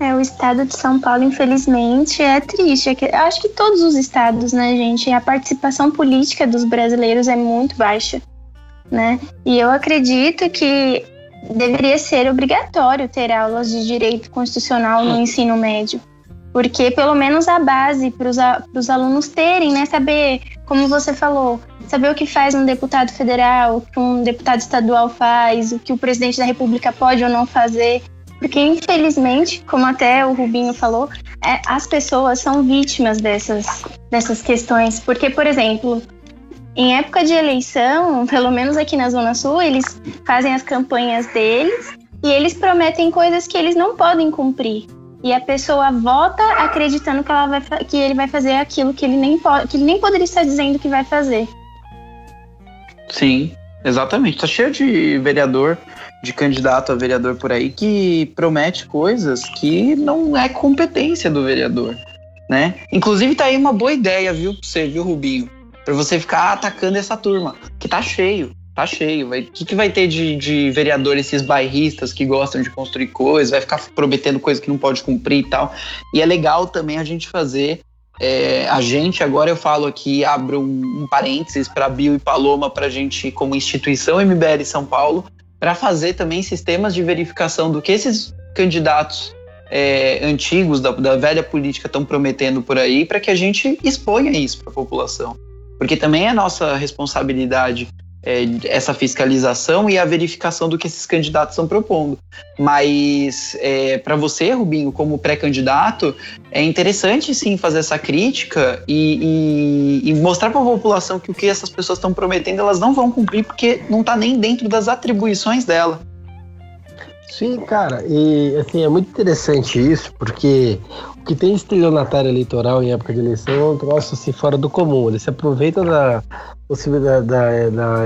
Speaker 3: É, o estado de São Paulo, infelizmente, é triste. É acho que todos os estados, né, gente? A participação política dos brasileiros é muito baixa, né? E eu acredito que deveria ser obrigatório ter aulas de direito constitucional no ensino médio. Porque pelo menos a base para os alunos terem, né? Saber, como você falou, saber o que faz um deputado federal, o que um deputado estadual faz, o que o presidente da república pode ou não fazer. Porque, infelizmente, como até o Rubinho falou, é, as pessoas são vítimas dessas, dessas questões. Porque, por exemplo, em época de eleição, pelo menos aqui na Zona Sul, eles fazem as campanhas deles e eles prometem coisas que eles não podem cumprir. E a pessoa vota acreditando que, ela vai, que ele vai fazer aquilo que ele, nem que ele nem poderia estar dizendo que vai fazer.
Speaker 1: Sim, exatamente. Tá cheio de vereador, de candidato a vereador por aí que promete coisas que não é competência do vereador, né? Inclusive tá aí uma boa ideia, viu, pra você, viu, Rubinho? para você ficar atacando essa turma, que tá cheio, tá cheio. O que, que vai ter de, de vereador, esses bairristas que gostam de construir coisas, vai ficar prometendo coisa que não pode cumprir e tal. E é legal também a gente fazer. É, a gente, agora eu falo aqui, abro um, um parênteses para Bio e Paloma, para a gente, como instituição MBL São Paulo, para fazer também sistemas de verificação do que esses candidatos é, antigos da, da velha política estão prometendo por aí, para que a gente exponha isso para a população. Porque também é nossa responsabilidade é, essa fiscalização e a verificação do que esses candidatos estão propondo. Mas é, para você, Rubinho, como pré-candidato, é interessante sim fazer essa crítica e, e, e mostrar para a população que o que essas pessoas estão prometendo elas não vão cumprir porque não está nem dentro das atribuições dela.
Speaker 4: Sim, cara, e assim, é muito interessante isso, porque o que tem estelionatário eleitoral em época de eleição é um troço assim, fora do comum. Ele se aproveita da possibilidade da, da,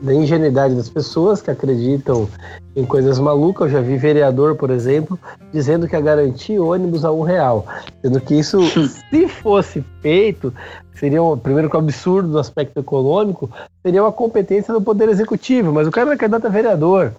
Speaker 4: da, ingenuidade das pessoas que acreditam em coisas malucas. Eu já vi vereador, por exemplo, dizendo que ia garantir ônibus a um real. Sendo que isso, se fosse feito, seria um, primeiro que um absurdo do aspecto econômico, seria uma competência do Poder Executivo, mas o cara é candidato a vereador.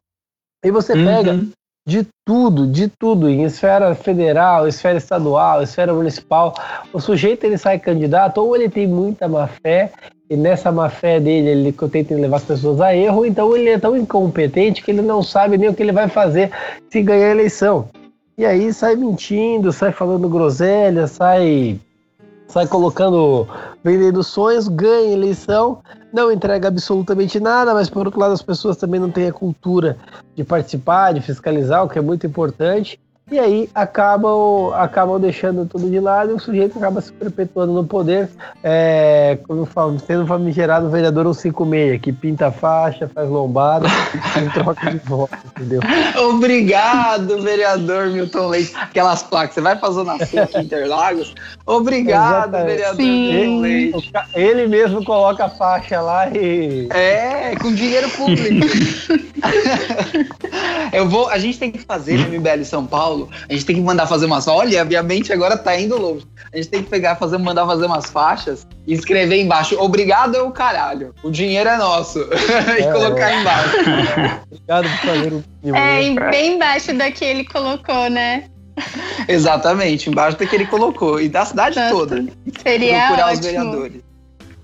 Speaker 4: Aí você uhum. pega de tudo, de tudo, em esfera federal, esfera estadual, esfera municipal. O sujeito ele sai candidato, ou ele tem muita má fé, e nessa má fé dele ele tenta levar as pessoas a erro, então ele é tão incompetente que ele não sabe nem o que ele vai fazer se ganhar a eleição. E aí sai mentindo, sai falando groselha, sai sai colocando, vendendo sonhos, ganha eleição, não entrega absolutamente nada, mas por outro lado as pessoas também não têm a cultura de participar, de fiscalizar, o que é muito importante. E aí acabam, acabam deixando tudo de lado e o sujeito acaba se perpetuando no poder, é, como falo, sendo famigerado vereador 156, que pinta faixa, faz lombada e troca de voto, entendeu?
Speaker 1: Obrigado, vereador Milton Leite. Aquelas placas, você vai fazer Zona Sul aqui Interlagos? Obrigado, Exatamente. vereador Sim. Milton Leite.
Speaker 4: Ele mesmo coloca a faixa lá e.
Speaker 1: É, com dinheiro público. Eu vou, a gente tem que fazer no MBL São Paulo, a gente tem que mandar fazer umas. Olha, a minha mente agora tá indo longe. A gente tem que pegar, fazer, mandar fazer umas faixas e escrever embaixo: Obrigado é o caralho, o dinheiro é nosso. e é, colocar é. embaixo.
Speaker 3: Obrigado por fazer o. É, bem embaixo da que ele colocou, né?
Speaker 1: Exatamente, embaixo da que ele colocou. E da cidade Nossa, toda.
Speaker 3: Seria procurar ótimo. os vereadores.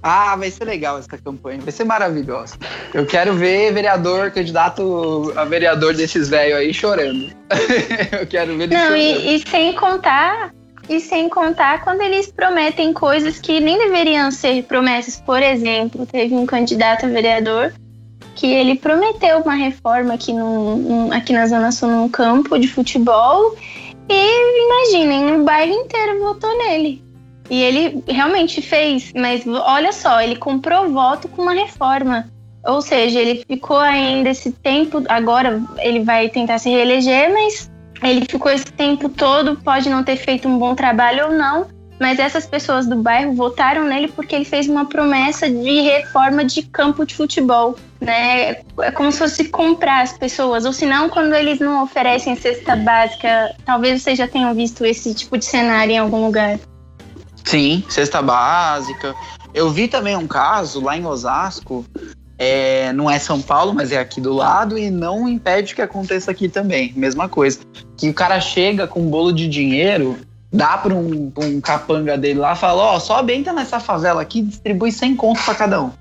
Speaker 1: Ah, vai ser legal essa campanha, vai ser maravilhosa. Eu quero ver vereador, candidato a vereador desses velhos aí chorando. Eu quero ver
Speaker 3: Não, e, e, sem contar, e sem contar quando eles prometem coisas que nem deveriam ser promessas. Por exemplo, teve um candidato a vereador que ele prometeu uma reforma aqui, no aqui na Zona Sul num campo de futebol. E imaginem, o bairro inteiro votou nele. E ele realmente fez, mas olha só, ele comprou voto com uma reforma. Ou seja, ele ficou ainda esse tempo, agora ele vai tentar se reeleger, mas ele ficou esse tempo todo, pode não ter feito um bom trabalho ou não, mas essas pessoas do bairro votaram nele porque ele fez uma promessa de reforma de campo de futebol, né? É como se fosse comprar as pessoas, ou senão quando eles não oferecem cesta básica, talvez vocês já tenham visto esse tipo de cenário em algum lugar.
Speaker 1: Sim, cesta básica. Eu vi também um caso lá em Osasco, é, não é São Paulo, mas é aqui do lado, e não impede que aconteça aqui também. Mesma coisa. Que o cara chega com um bolo de dinheiro, dá para um, um, capanga dele lá, fala: Ó, oh, sobe, entra nessa favela aqui distribui 100 contos para cada um.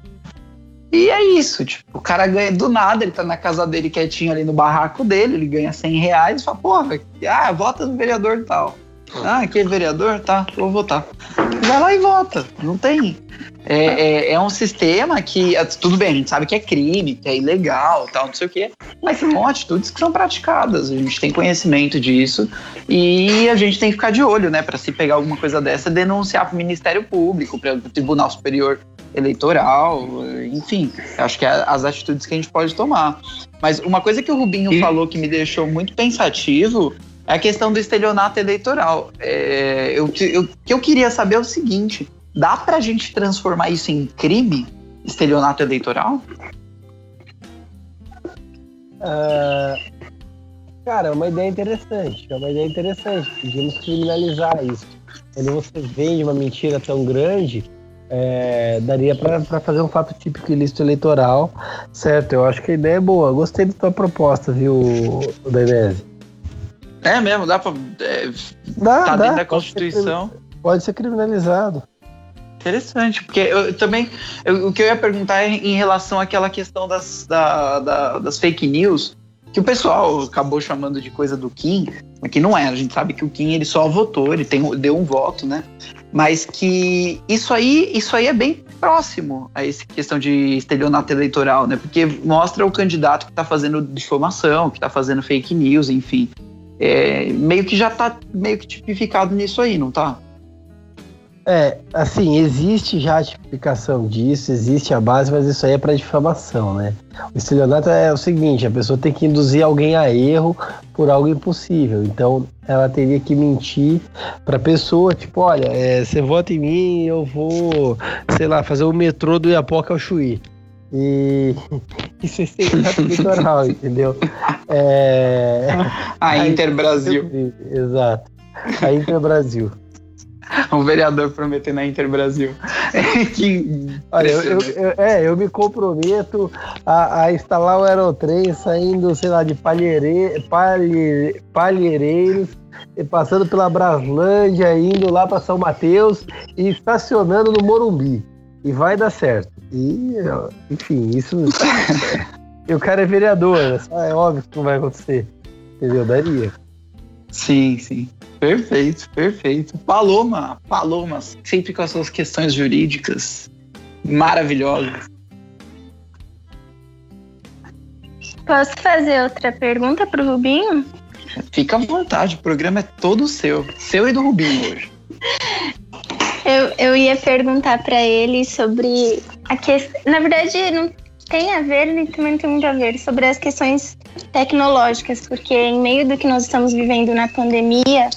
Speaker 1: E é isso, tipo, o cara ganha do nada, ele tá na casa dele quietinho ali no barraco dele, ele ganha 100 reais e fala: porra, ah, vota no vereador e tal. Ah, aquele vereador? Tá, vou votar. Vai lá e vota. Não tem. É, é, é, um sistema que, é, tudo bem, a gente sabe que é crime, que é ilegal, tal, não sei o quê, mas são atitudes que são praticadas, a gente tem conhecimento disso e a gente tem que ficar de olho, né, para se pegar alguma coisa dessa, denunciar para o Ministério Público, para o Tribunal Superior Eleitoral, enfim, acho que é as atitudes que a gente pode tomar. Mas uma coisa que o Rubinho e... falou que me deixou muito pensativo a questão do estelionato eleitoral. É, eu, eu, o que eu queria saber é o seguinte: dá para a gente transformar isso em crime, estelionato eleitoral?
Speaker 4: Uh, cara, é uma ideia interessante. É uma ideia interessante. Podíamos criminalizar isso. Quando você vende uma mentira tão grande, é, daria para fazer um fato típico ilícito eleitoral, certo? Eu acho que a ideia é boa. Gostei da tua proposta, viu, Dainese?
Speaker 1: É mesmo, dá pra. É, dá, tá dá. dentro da Constituição.
Speaker 4: Pode ser, pode ser criminalizado.
Speaker 1: Interessante, porque eu também. Eu, o que eu ia perguntar é em relação àquela questão das, da, da, das fake news, que o pessoal acabou chamando de coisa do Kim, mas que não é. A gente sabe que o Kim ele só votou, ele tem, deu um voto, né? Mas que isso aí, isso aí é bem próximo a essa questão de estelionato eleitoral, né? Porque mostra o candidato que está fazendo difamação, que está fazendo fake news, enfim. É, meio que já está meio que tipificado nisso aí, não tá?
Speaker 4: É, assim, existe já a tipificação disso, existe a base, mas isso aí é para difamação, né? O estelionato é o seguinte, a pessoa tem que induzir alguém a erro por algo impossível. Então, ela teria que mentir para a pessoa, tipo, olha, é, você vota em mim, eu vou, sei lá, fazer o metrô do Iapoca ao Chuí. E isso é estelionato eleitoral, entendeu? É...
Speaker 1: A Inter Brasil.
Speaker 4: Exato. A Inter Brasil.
Speaker 1: um vereador prometendo a Inter Brasil.
Speaker 4: que Olha, eu, eu, eu, é, eu me comprometo a, a, instalar o aerotrem saindo, sei lá, de Palheire, Palhe, Palheireiros, e passando pela Braslândia, indo lá para São Mateus e estacionando no Morumbi. E vai dar certo. E, enfim, isso. E o cara é vereador, né? é óbvio que não vai acontecer. Entendeu? Daria.
Speaker 1: Sim, sim. Perfeito, perfeito. Paloma, Paloma, sempre com as suas questões jurídicas maravilhosas.
Speaker 3: Posso fazer outra pergunta para o Rubinho?
Speaker 1: Fica à vontade, o programa é todo seu. Seu e do Rubinho hoje.
Speaker 3: Eu, eu ia perguntar para ele sobre a questão. Na verdade, não tem a ver e também tem muito a ver sobre as questões tecnológicas, porque em meio do que nós estamos vivendo na pandemia,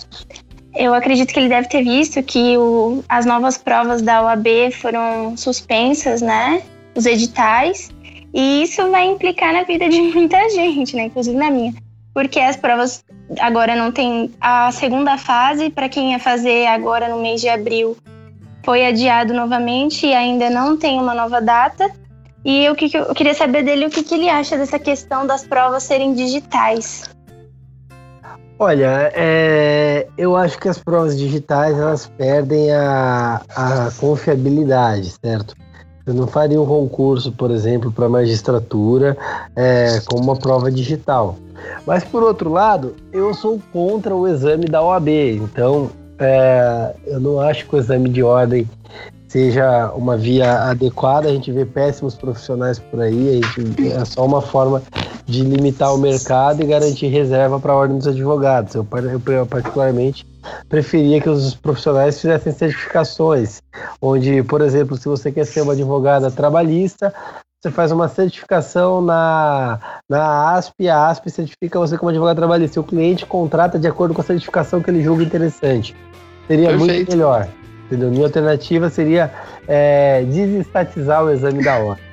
Speaker 3: eu acredito que ele deve ter visto que o, as novas provas da OAB foram suspensas, né? Os editais. E isso vai implicar na vida de muita gente, né? Inclusive na minha. Porque as provas agora não tem a segunda fase, para quem ia fazer agora no mês de abril, foi adiado novamente e ainda não tem uma nova data. E eu, que, eu queria saber dele o que, que ele acha dessa questão das provas serem digitais.
Speaker 4: Olha, é, eu acho que as provas digitais elas perdem a, a confiabilidade, certo? Eu não faria um concurso, por exemplo, para magistratura é, com uma prova digital. Mas, por outro lado, eu sou contra o exame da OAB. Então, é, eu não acho que o exame de ordem seja uma via adequada. A gente vê péssimos profissionais por aí, gente, é só uma forma de limitar o mercado e garantir reserva para a ordem dos advogados. Eu, eu, particularmente preferia que os profissionais fizessem certificações, onde, por exemplo, se você quer ser uma advogada trabalhista, você faz uma certificação na, na ASP, a ASP certifica você como advogado trabalhista. O cliente contrata de acordo com a certificação que ele julga interessante. Seria Perfeito. muito melhor. Entendeu? Minha alternativa seria é, desestatizar o exame da ordem.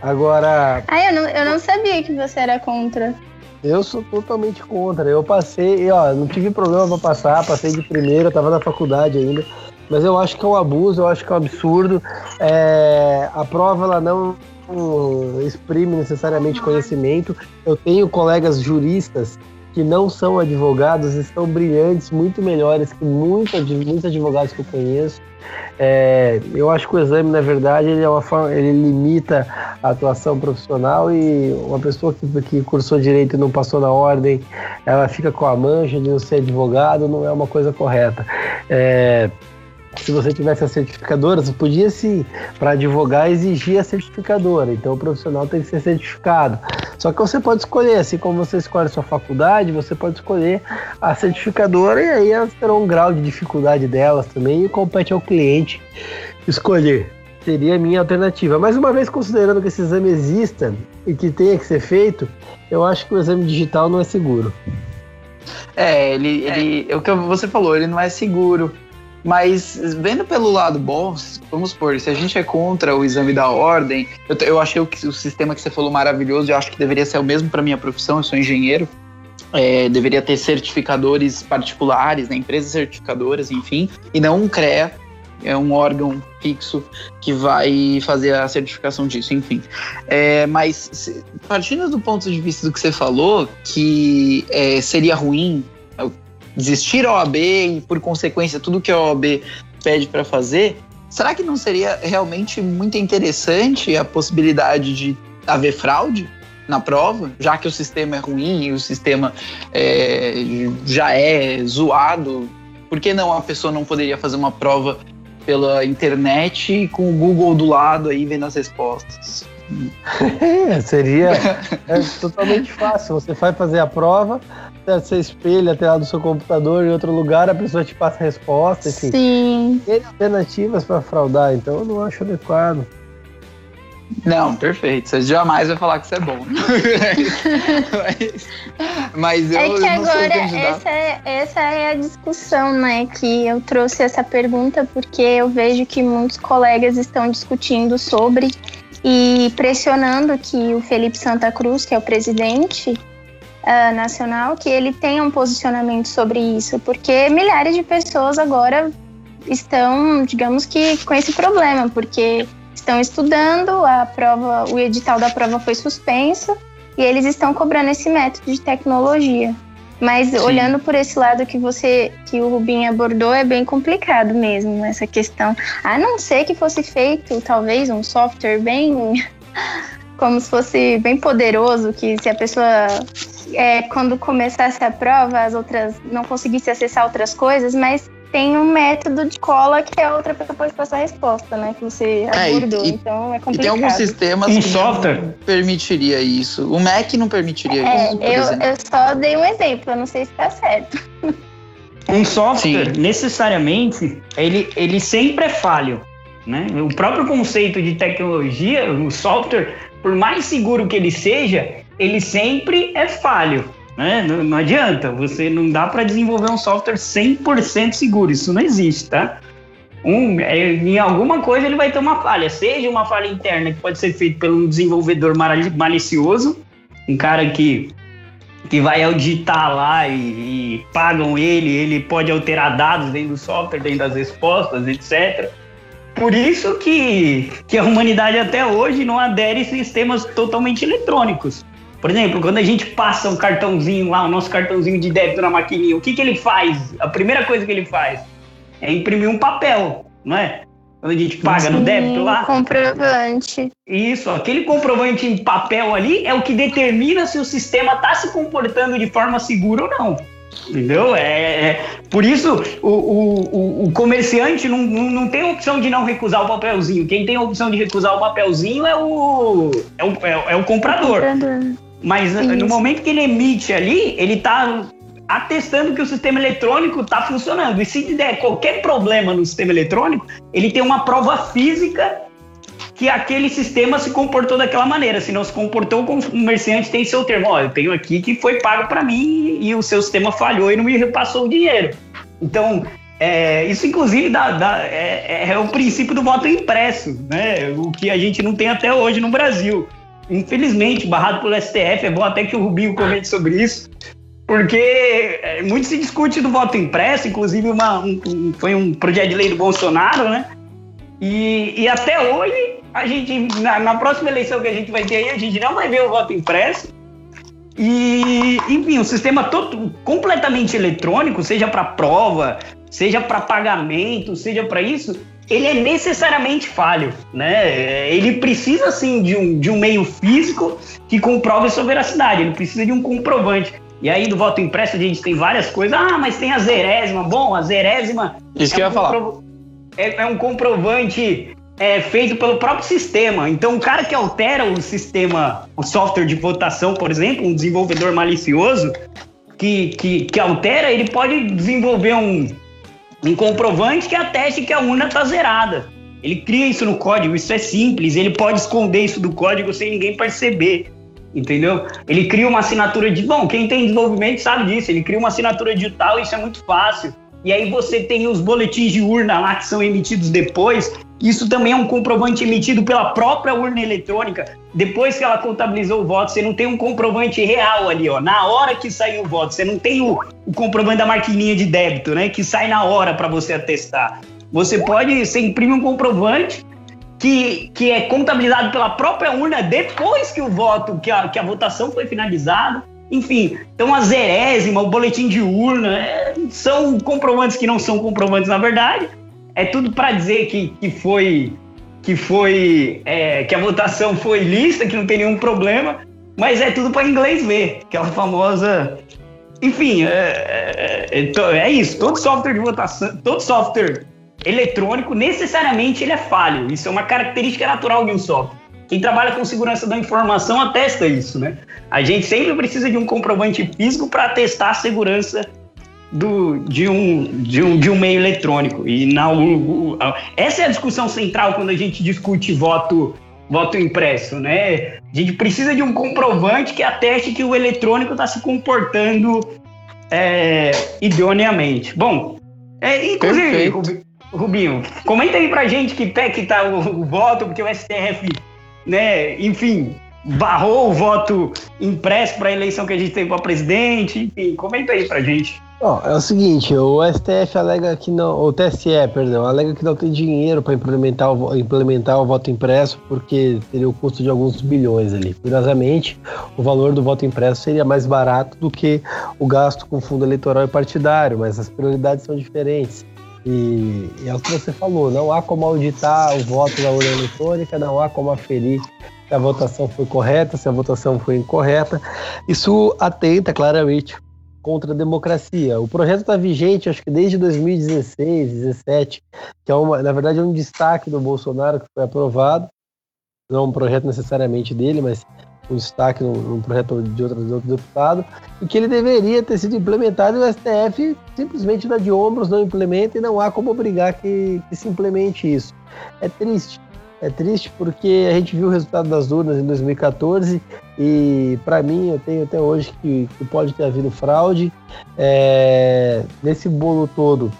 Speaker 4: Agora.
Speaker 3: Ah, eu não, eu não sabia que você era contra.
Speaker 4: Eu sou totalmente contra. Eu passei, ó, não tive problema para passar, passei de primeira, estava na faculdade ainda. Mas eu acho que é um abuso, eu acho que é um absurdo. É, a prova ela não exprime necessariamente conhecimento. Eu tenho colegas juristas que não são advogados estão brilhantes, muito melhores que muitos, muitos advogados que eu conheço. É, eu acho que o exame, na verdade, ele, é uma forma, ele limita a atuação profissional e uma pessoa que, que cursou direito e não passou na ordem, ela fica com a mancha de não ser advogado, não é uma coisa correta. É, se você tivesse a certificadora, você podia sim, para advogar, exigir a certificadora. Então o profissional tem que ser certificado. Só que você pode escolher, assim como você escolhe sua faculdade, você pode escolher a certificadora e aí elas terão um grau de dificuldade delas também e compete ao cliente escolher. Seria a minha alternativa. Mas uma vez considerando que esse exame exista e que tenha que ser feito, eu acho que o exame digital não é seguro.
Speaker 1: É, ele, ele, é o que você falou, ele não é seguro. Mas vendo pelo lado bom, vamos supor, se a gente é contra o exame da ordem, eu, eu achei o, o sistema que você falou maravilhoso, eu acho que deveria ser o mesmo para minha profissão, eu sou engenheiro. É, deveria ter certificadores particulares, né, empresas certificadoras, enfim, e não um CREA, é um órgão fixo que vai fazer a certificação disso, enfim. É, mas partindo do ponto de vista do que você falou, que é, seria ruim desistir a OAB e, por consequência, tudo que a OAB pede para fazer, será que não seria realmente muito interessante a possibilidade de haver fraude na prova, já que o sistema é ruim e o sistema é, já é zoado? Por que não a pessoa não poderia fazer uma prova pela internet com o Google do lado aí vendo as respostas?
Speaker 4: É, seria é totalmente fácil. Você vai fazer a prova, você espelha até lá do seu computador em outro lugar, a pessoa te passa a resposta, enfim.
Speaker 3: Sim.
Speaker 4: Tem alternativas para fraudar, então eu não acho adequado.
Speaker 1: Não, perfeito. Você jamais vai falar que isso é bom. mas, mas eu,
Speaker 3: é que agora essa é, essa é a discussão, né? Que eu trouxe essa pergunta porque eu vejo que muitos colegas estão discutindo sobre e pressionando que o Felipe Santa Cruz, que é o presidente, uh, nacional que ele tenha um posicionamento sobre isso, porque milhares de pessoas agora estão, digamos que, com esse problema, porque estão estudando, a prova, o edital da prova foi suspenso e eles estão cobrando esse método de tecnologia. Mas Sim. olhando por esse lado que você, que o Rubinho abordou, é bem complicado mesmo essa questão. A não ser que fosse feito talvez um software bem como se fosse bem poderoso, que se a pessoa é, quando começasse a prova, as outras não conseguisse acessar outras coisas, mas tem um método de cola que a outra pessoa pode passar a resposta, né? Que você é, abordou. E, então é complicado. E
Speaker 1: tem alguns sistemas
Speaker 2: um
Speaker 1: que
Speaker 2: software
Speaker 1: não permitiria isso. O Mac não permitiria
Speaker 3: é,
Speaker 1: isso.
Speaker 3: Eu, eu só dei um exemplo, eu não sei se está certo.
Speaker 2: Um software, Sim. necessariamente, ele, ele sempre é falho. Né? O próprio conceito de tecnologia, o software, por mais seguro que ele seja, ele sempre é falho. Né? Não, não adianta, você não dá para desenvolver um software 100% seguro, isso não existe, tá? Um, é, em alguma coisa ele vai ter uma falha, seja uma falha interna que pode ser feita por um desenvolvedor malicioso, um cara que, que vai auditar lá e, e pagam ele, ele pode alterar dados dentro do software, dentro das respostas, etc. Por isso que, que a humanidade até hoje não adere a sistemas totalmente eletrônicos. Por exemplo, quando a gente passa um cartãozinho lá, o nosso cartãozinho de débito na maquininha, o que, que ele faz? A primeira coisa que ele faz é imprimir um papel, não é? Quando a gente paga no débito lá.
Speaker 3: Comprovante.
Speaker 2: Isso, aquele comprovante em papel ali é o que determina se o sistema está se comportando de forma segura ou não. Entendeu? É, é, por isso o, o, o comerciante não, não, tem a opção de não recusar o papelzinho. Quem tem a opção de recusar o papelzinho é o, é o, é, é o comprador. Mas isso. no momento que ele emite ali, ele está atestando que o sistema eletrônico está funcionando. E se der qualquer problema no sistema eletrônico, ele tem uma prova física que aquele sistema se comportou daquela maneira. Se não se comportou, o comerciante tem seu termo. Ó, eu tenho aqui que foi pago para mim e o seu sistema falhou e não me repassou o dinheiro. Então, é, isso inclusive dá, dá, é, é, o princípio do voto impresso, né? O que a gente não tem até hoje no Brasil. Infelizmente, barrado pelo STF, é bom até que o Rubinho comente sobre isso, porque é, muito se discute do voto impresso, inclusive uma, um, foi um projeto de lei do Bolsonaro, né? E, e até hoje, a gente, na, na, próxima eleição que a gente vai ter aí, a gente não vai ver o voto impresso. E, enfim, o sistema todo completamente eletrônico, seja para prova, seja para pagamento, seja para isso, ele é necessariamente falho, né? Ele precisa sim de um, de um meio físico que comprove sua veracidade, ele precisa de um comprovante. E aí do voto impresso a gente tem várias coisas. Ah, mas tem a zerésima. Bom, a zerésima.
Speaker 1: Isso é que eu ia falar.
Speaker 2: É, é, um comprovante é, feito pelo próprio sistema. Então, o cara que altera o sistema, o software de votação, por exemplo, um desenvolvedor malicioso que, que, que altera, ele pode desenvolver um, um comprovante que ateste que a urna está zerada. Ele cria isso no código, isso é simples, ele pode esconder isso do código sem ninguém perceber. Entendeu? Ele cria uma assinatura de. Bom, quem tem desenvolvimento sabe disso. Ele cria uma assinatura digital, isso é muito fácil. E aí você tem os boletins de urna lá que são emitidos depois. Isso também é um comprovante emitido pela própria urna eletrônica. Depois que ela contabilizou o voto, você não tem um comprovante real ali, ó. Na hora que saiu o voto, você não tem o, o comprovante da maquininha de débito, né? Que sai na hora para você atestar. Você pode, você imprime um comprovante que, que é contabilizado pela própria urna depois que o voto, que a, que a votação foi finalizada. Enfim, então a zerésima, o boletim de urna, é, são comprovantes que não são comprovantes na verdade. É tudo para dizer que, que foi que foi é, que a votação foi lista, que não tem nenhum problema, mas é tudo para inglês ver, aquela famosa. Enfim, é, é, é, é, isso. Todo software de votação, todo software eletrônico necessariamente ele é falho. Isso é uma característica natural de um software. Quem trabalha com segurança da informação atesta isso, né? A gente sempre precisa de um comprovante físico para atestar a segurança do, de, um, de, um, de um meio eletrônico. E na, essa é a discussão central quando a gente discute voto, voto impresso, né? A gente precisa de um comprovante que ateste que o eletrônico está se comportando é, idoneamente. Bom, é, inclusive, Perfeito. Rubinho, comenta aí pra gente que pé que tá o, o voto, porque o STF, né, enfim, barrou o voto impresso para a eleição que a gente tem para presidente. Enfim, comenta aí pra gente.
Speaker 4: É o seguinte, o STF alega que não, o TSE, perdão, alega que não tem dinheiro para implementar o, implementar o voto impresso porque teria o custo de alguns bilhões ali. Curiosamente, o valor do voto impresso seria mais barato do que o gasto com fundo eleitoral e partidário, mas as prioridades são diferentes. E, e é o que você falou, não há como auditar o voto da urna eletrônica, não há como aferir se a votação foi correta, se a votação foi incorreta. Isso atenta claramente contra a democracia. O projeto está vigente, acho que desde 2016, 2017, que é uma, na verdade é um destaque do Bolsonaro que foi aprovado. Não é um projeto necessariamente dele, mas um destaque num, projeto de outro, de outro deputado, e que ele deveria ter sido implementado e o STF simplesmente dá de ombros, não implementa e não há como obrigar que, que se implemente isso. É triste. É triste porque a gente viu o resultado das urnas em 2014 e, para mim, eu tenho até hoje que, que pode ter havido fraude. É, nesse bolo todo,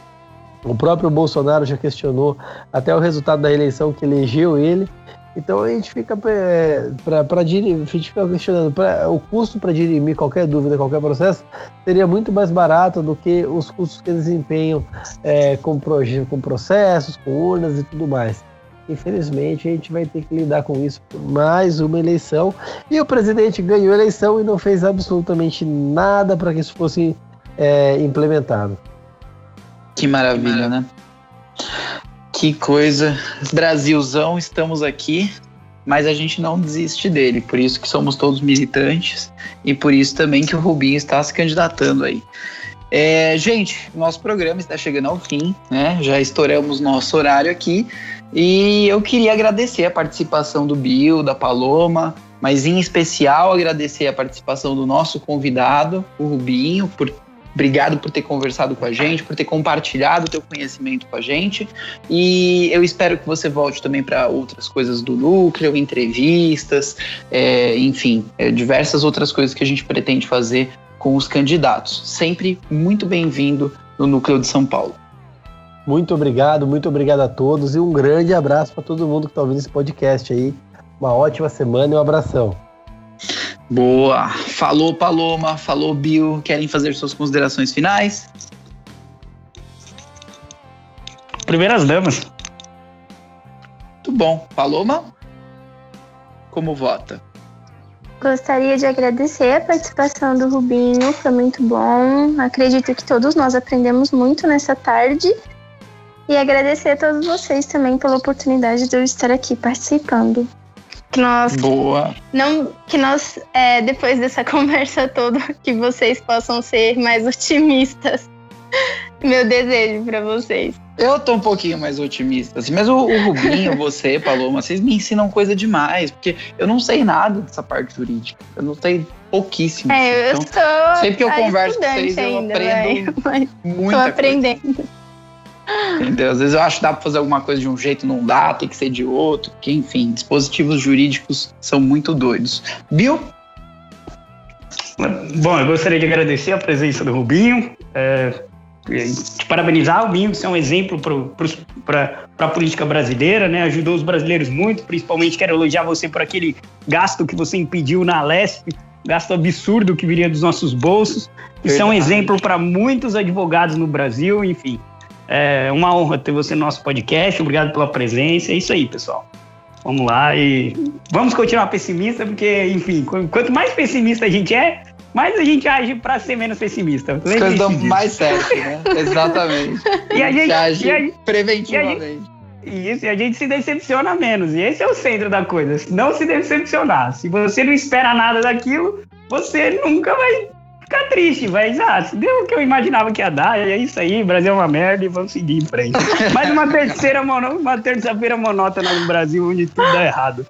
Speaker 4: o próprio Bolsonaro já questionou até o resultado da eleição que elegeu ele. Então a gente fica é, para a gente fica questionando pra, o custo para dirimir qualquer dúvida, qualquer processo seria muito mais barato do que os custos que desempenham é, com, com processos, com urnas e tudo mais. Infelizmente, a gente vai ter que lidar com isso por mais uma eleição. E o presidente ganhou a eleição e não fez absolutamente nada para que isso fosse é, implementado.
Speaker 1: Que maravilha, né? Que coisa. Brasilzão, estamos aqui, mas a gente não desiste dele. Por isso que somos todos militantes e por isso também que o Rubinho está se candidatando aí. É, gente, nosso programa está chegando ao fim, né? Já estouramos nosso horário aqui. E eu queria agradecer a participação do Bill, da Paloma, mas em especial agradecer a participação do nosso convidado, o Rubinho, por Obrigado por ter conversado com a gente, por ter compartilhado o teu conhecimento com a gente. E eu espero que você volte também para outras coisas do núcleo, entrevistas, é, enfim, é, diversas outras coisas que a gente pretende fazer com os candidatos. Sempre muito bem-vindo no núcleo de São Paulo.
Speaker 4: Muito obrigado, muito obrigado a todos e um grande abraço para todo mundo que está ouvindo esse podcast aí. Uma ótima semana e um abração.
Speaker 1: Boa. Falou, Paloma. Falou, Bill. Querem fazer suas considerações finais?
Speaker 2: Primeiras damas.
Speaker 1: Muito bom. Paloma? Como vota?
Speaker 3: Gostaria de agradecer a participação do Rubinho, foi muito bom. Acredito que todos nós aprendemos muito nessa tarde e agradecer a todos vocês também pela oportunidade de eu estar aqui participando. Que nós.
Speaker 1: Boa!
Speaker 3: Não, que nós, é, depois dessa conversa toda, que vocês possam ser mais otimistas. Meu desejo para vocês.
Speaker 1: Eu tô um pouquinho mais otimista, assim, mas o, o Rubinho, você, Paloma, vocês me ensinam coisa demais, porque eu não sei nada dessa parte jurídica. Eu não sei pouquíssimo.
Speaker 3: É, eu então, sou.
Speaker 1: Sempre que eu converso com vocês, eu aprendo véio, muita
Speaker 3: tô aprendendo. Coisa.
Speaker 1: Entendeu? Às vezes eu acho que dá para fazer alguma coisa de um jeito, não dá, tem que ser de outro. Que, enfim, dispositivos jurídicos são muito doidos. Bill?
Speaker 2: Bom, eu gostaria de agradecer a presença do Rubinho. É, te parabenizar, Rubinho, você é um exemplo para a política brasileira, né? Ajudou os brasileiros muito, principalmente quero elogiar você por aquele gasto que você impediu na Lesp, gasto absurdo que viria dos nossos bolsos. Isso é um exemplo para muitos advogados no Brasil, enfim. É uma honra ter você no nosso podcast. Obrigado pela presença. É isso aí, pessoal. Vamos lá e vamos continuar pessimista, porque, enfim, quanto mais pessimista a gente é, mas a gente age para ser menos pessimista.
Speaker 1: As coisas dão mais certo, né? Exatamente.
Speaker 2: e a gente age
Speaker 1: e a, preventivamente.
Speaker 2: Isso, e a gente se decepciona menos. E esse é o centro da coisa. Não se decepcionar. Se você não espera nada daquilo, você nunca vai ficar triste. Vai, ah, deu o que eu imaginava que ia dar, é isso aí, o Brasil é uma merda e vamos seguir em frente. Mais uma terceira mono, uma terça-feira monótona no Brasil onde tudo dá errado.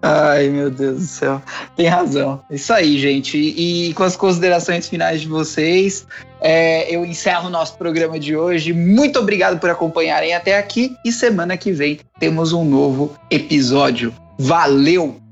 Speaker 1: Ai, meu Deus do céu. Tem razão. Isso aí, gente. E, e com as considerações finais de vocês, é, eu encerro o nosso programa de hoje. Muito obrigado por acompanharem até aqui. E semana que vem temos um novo episódio. Valeu!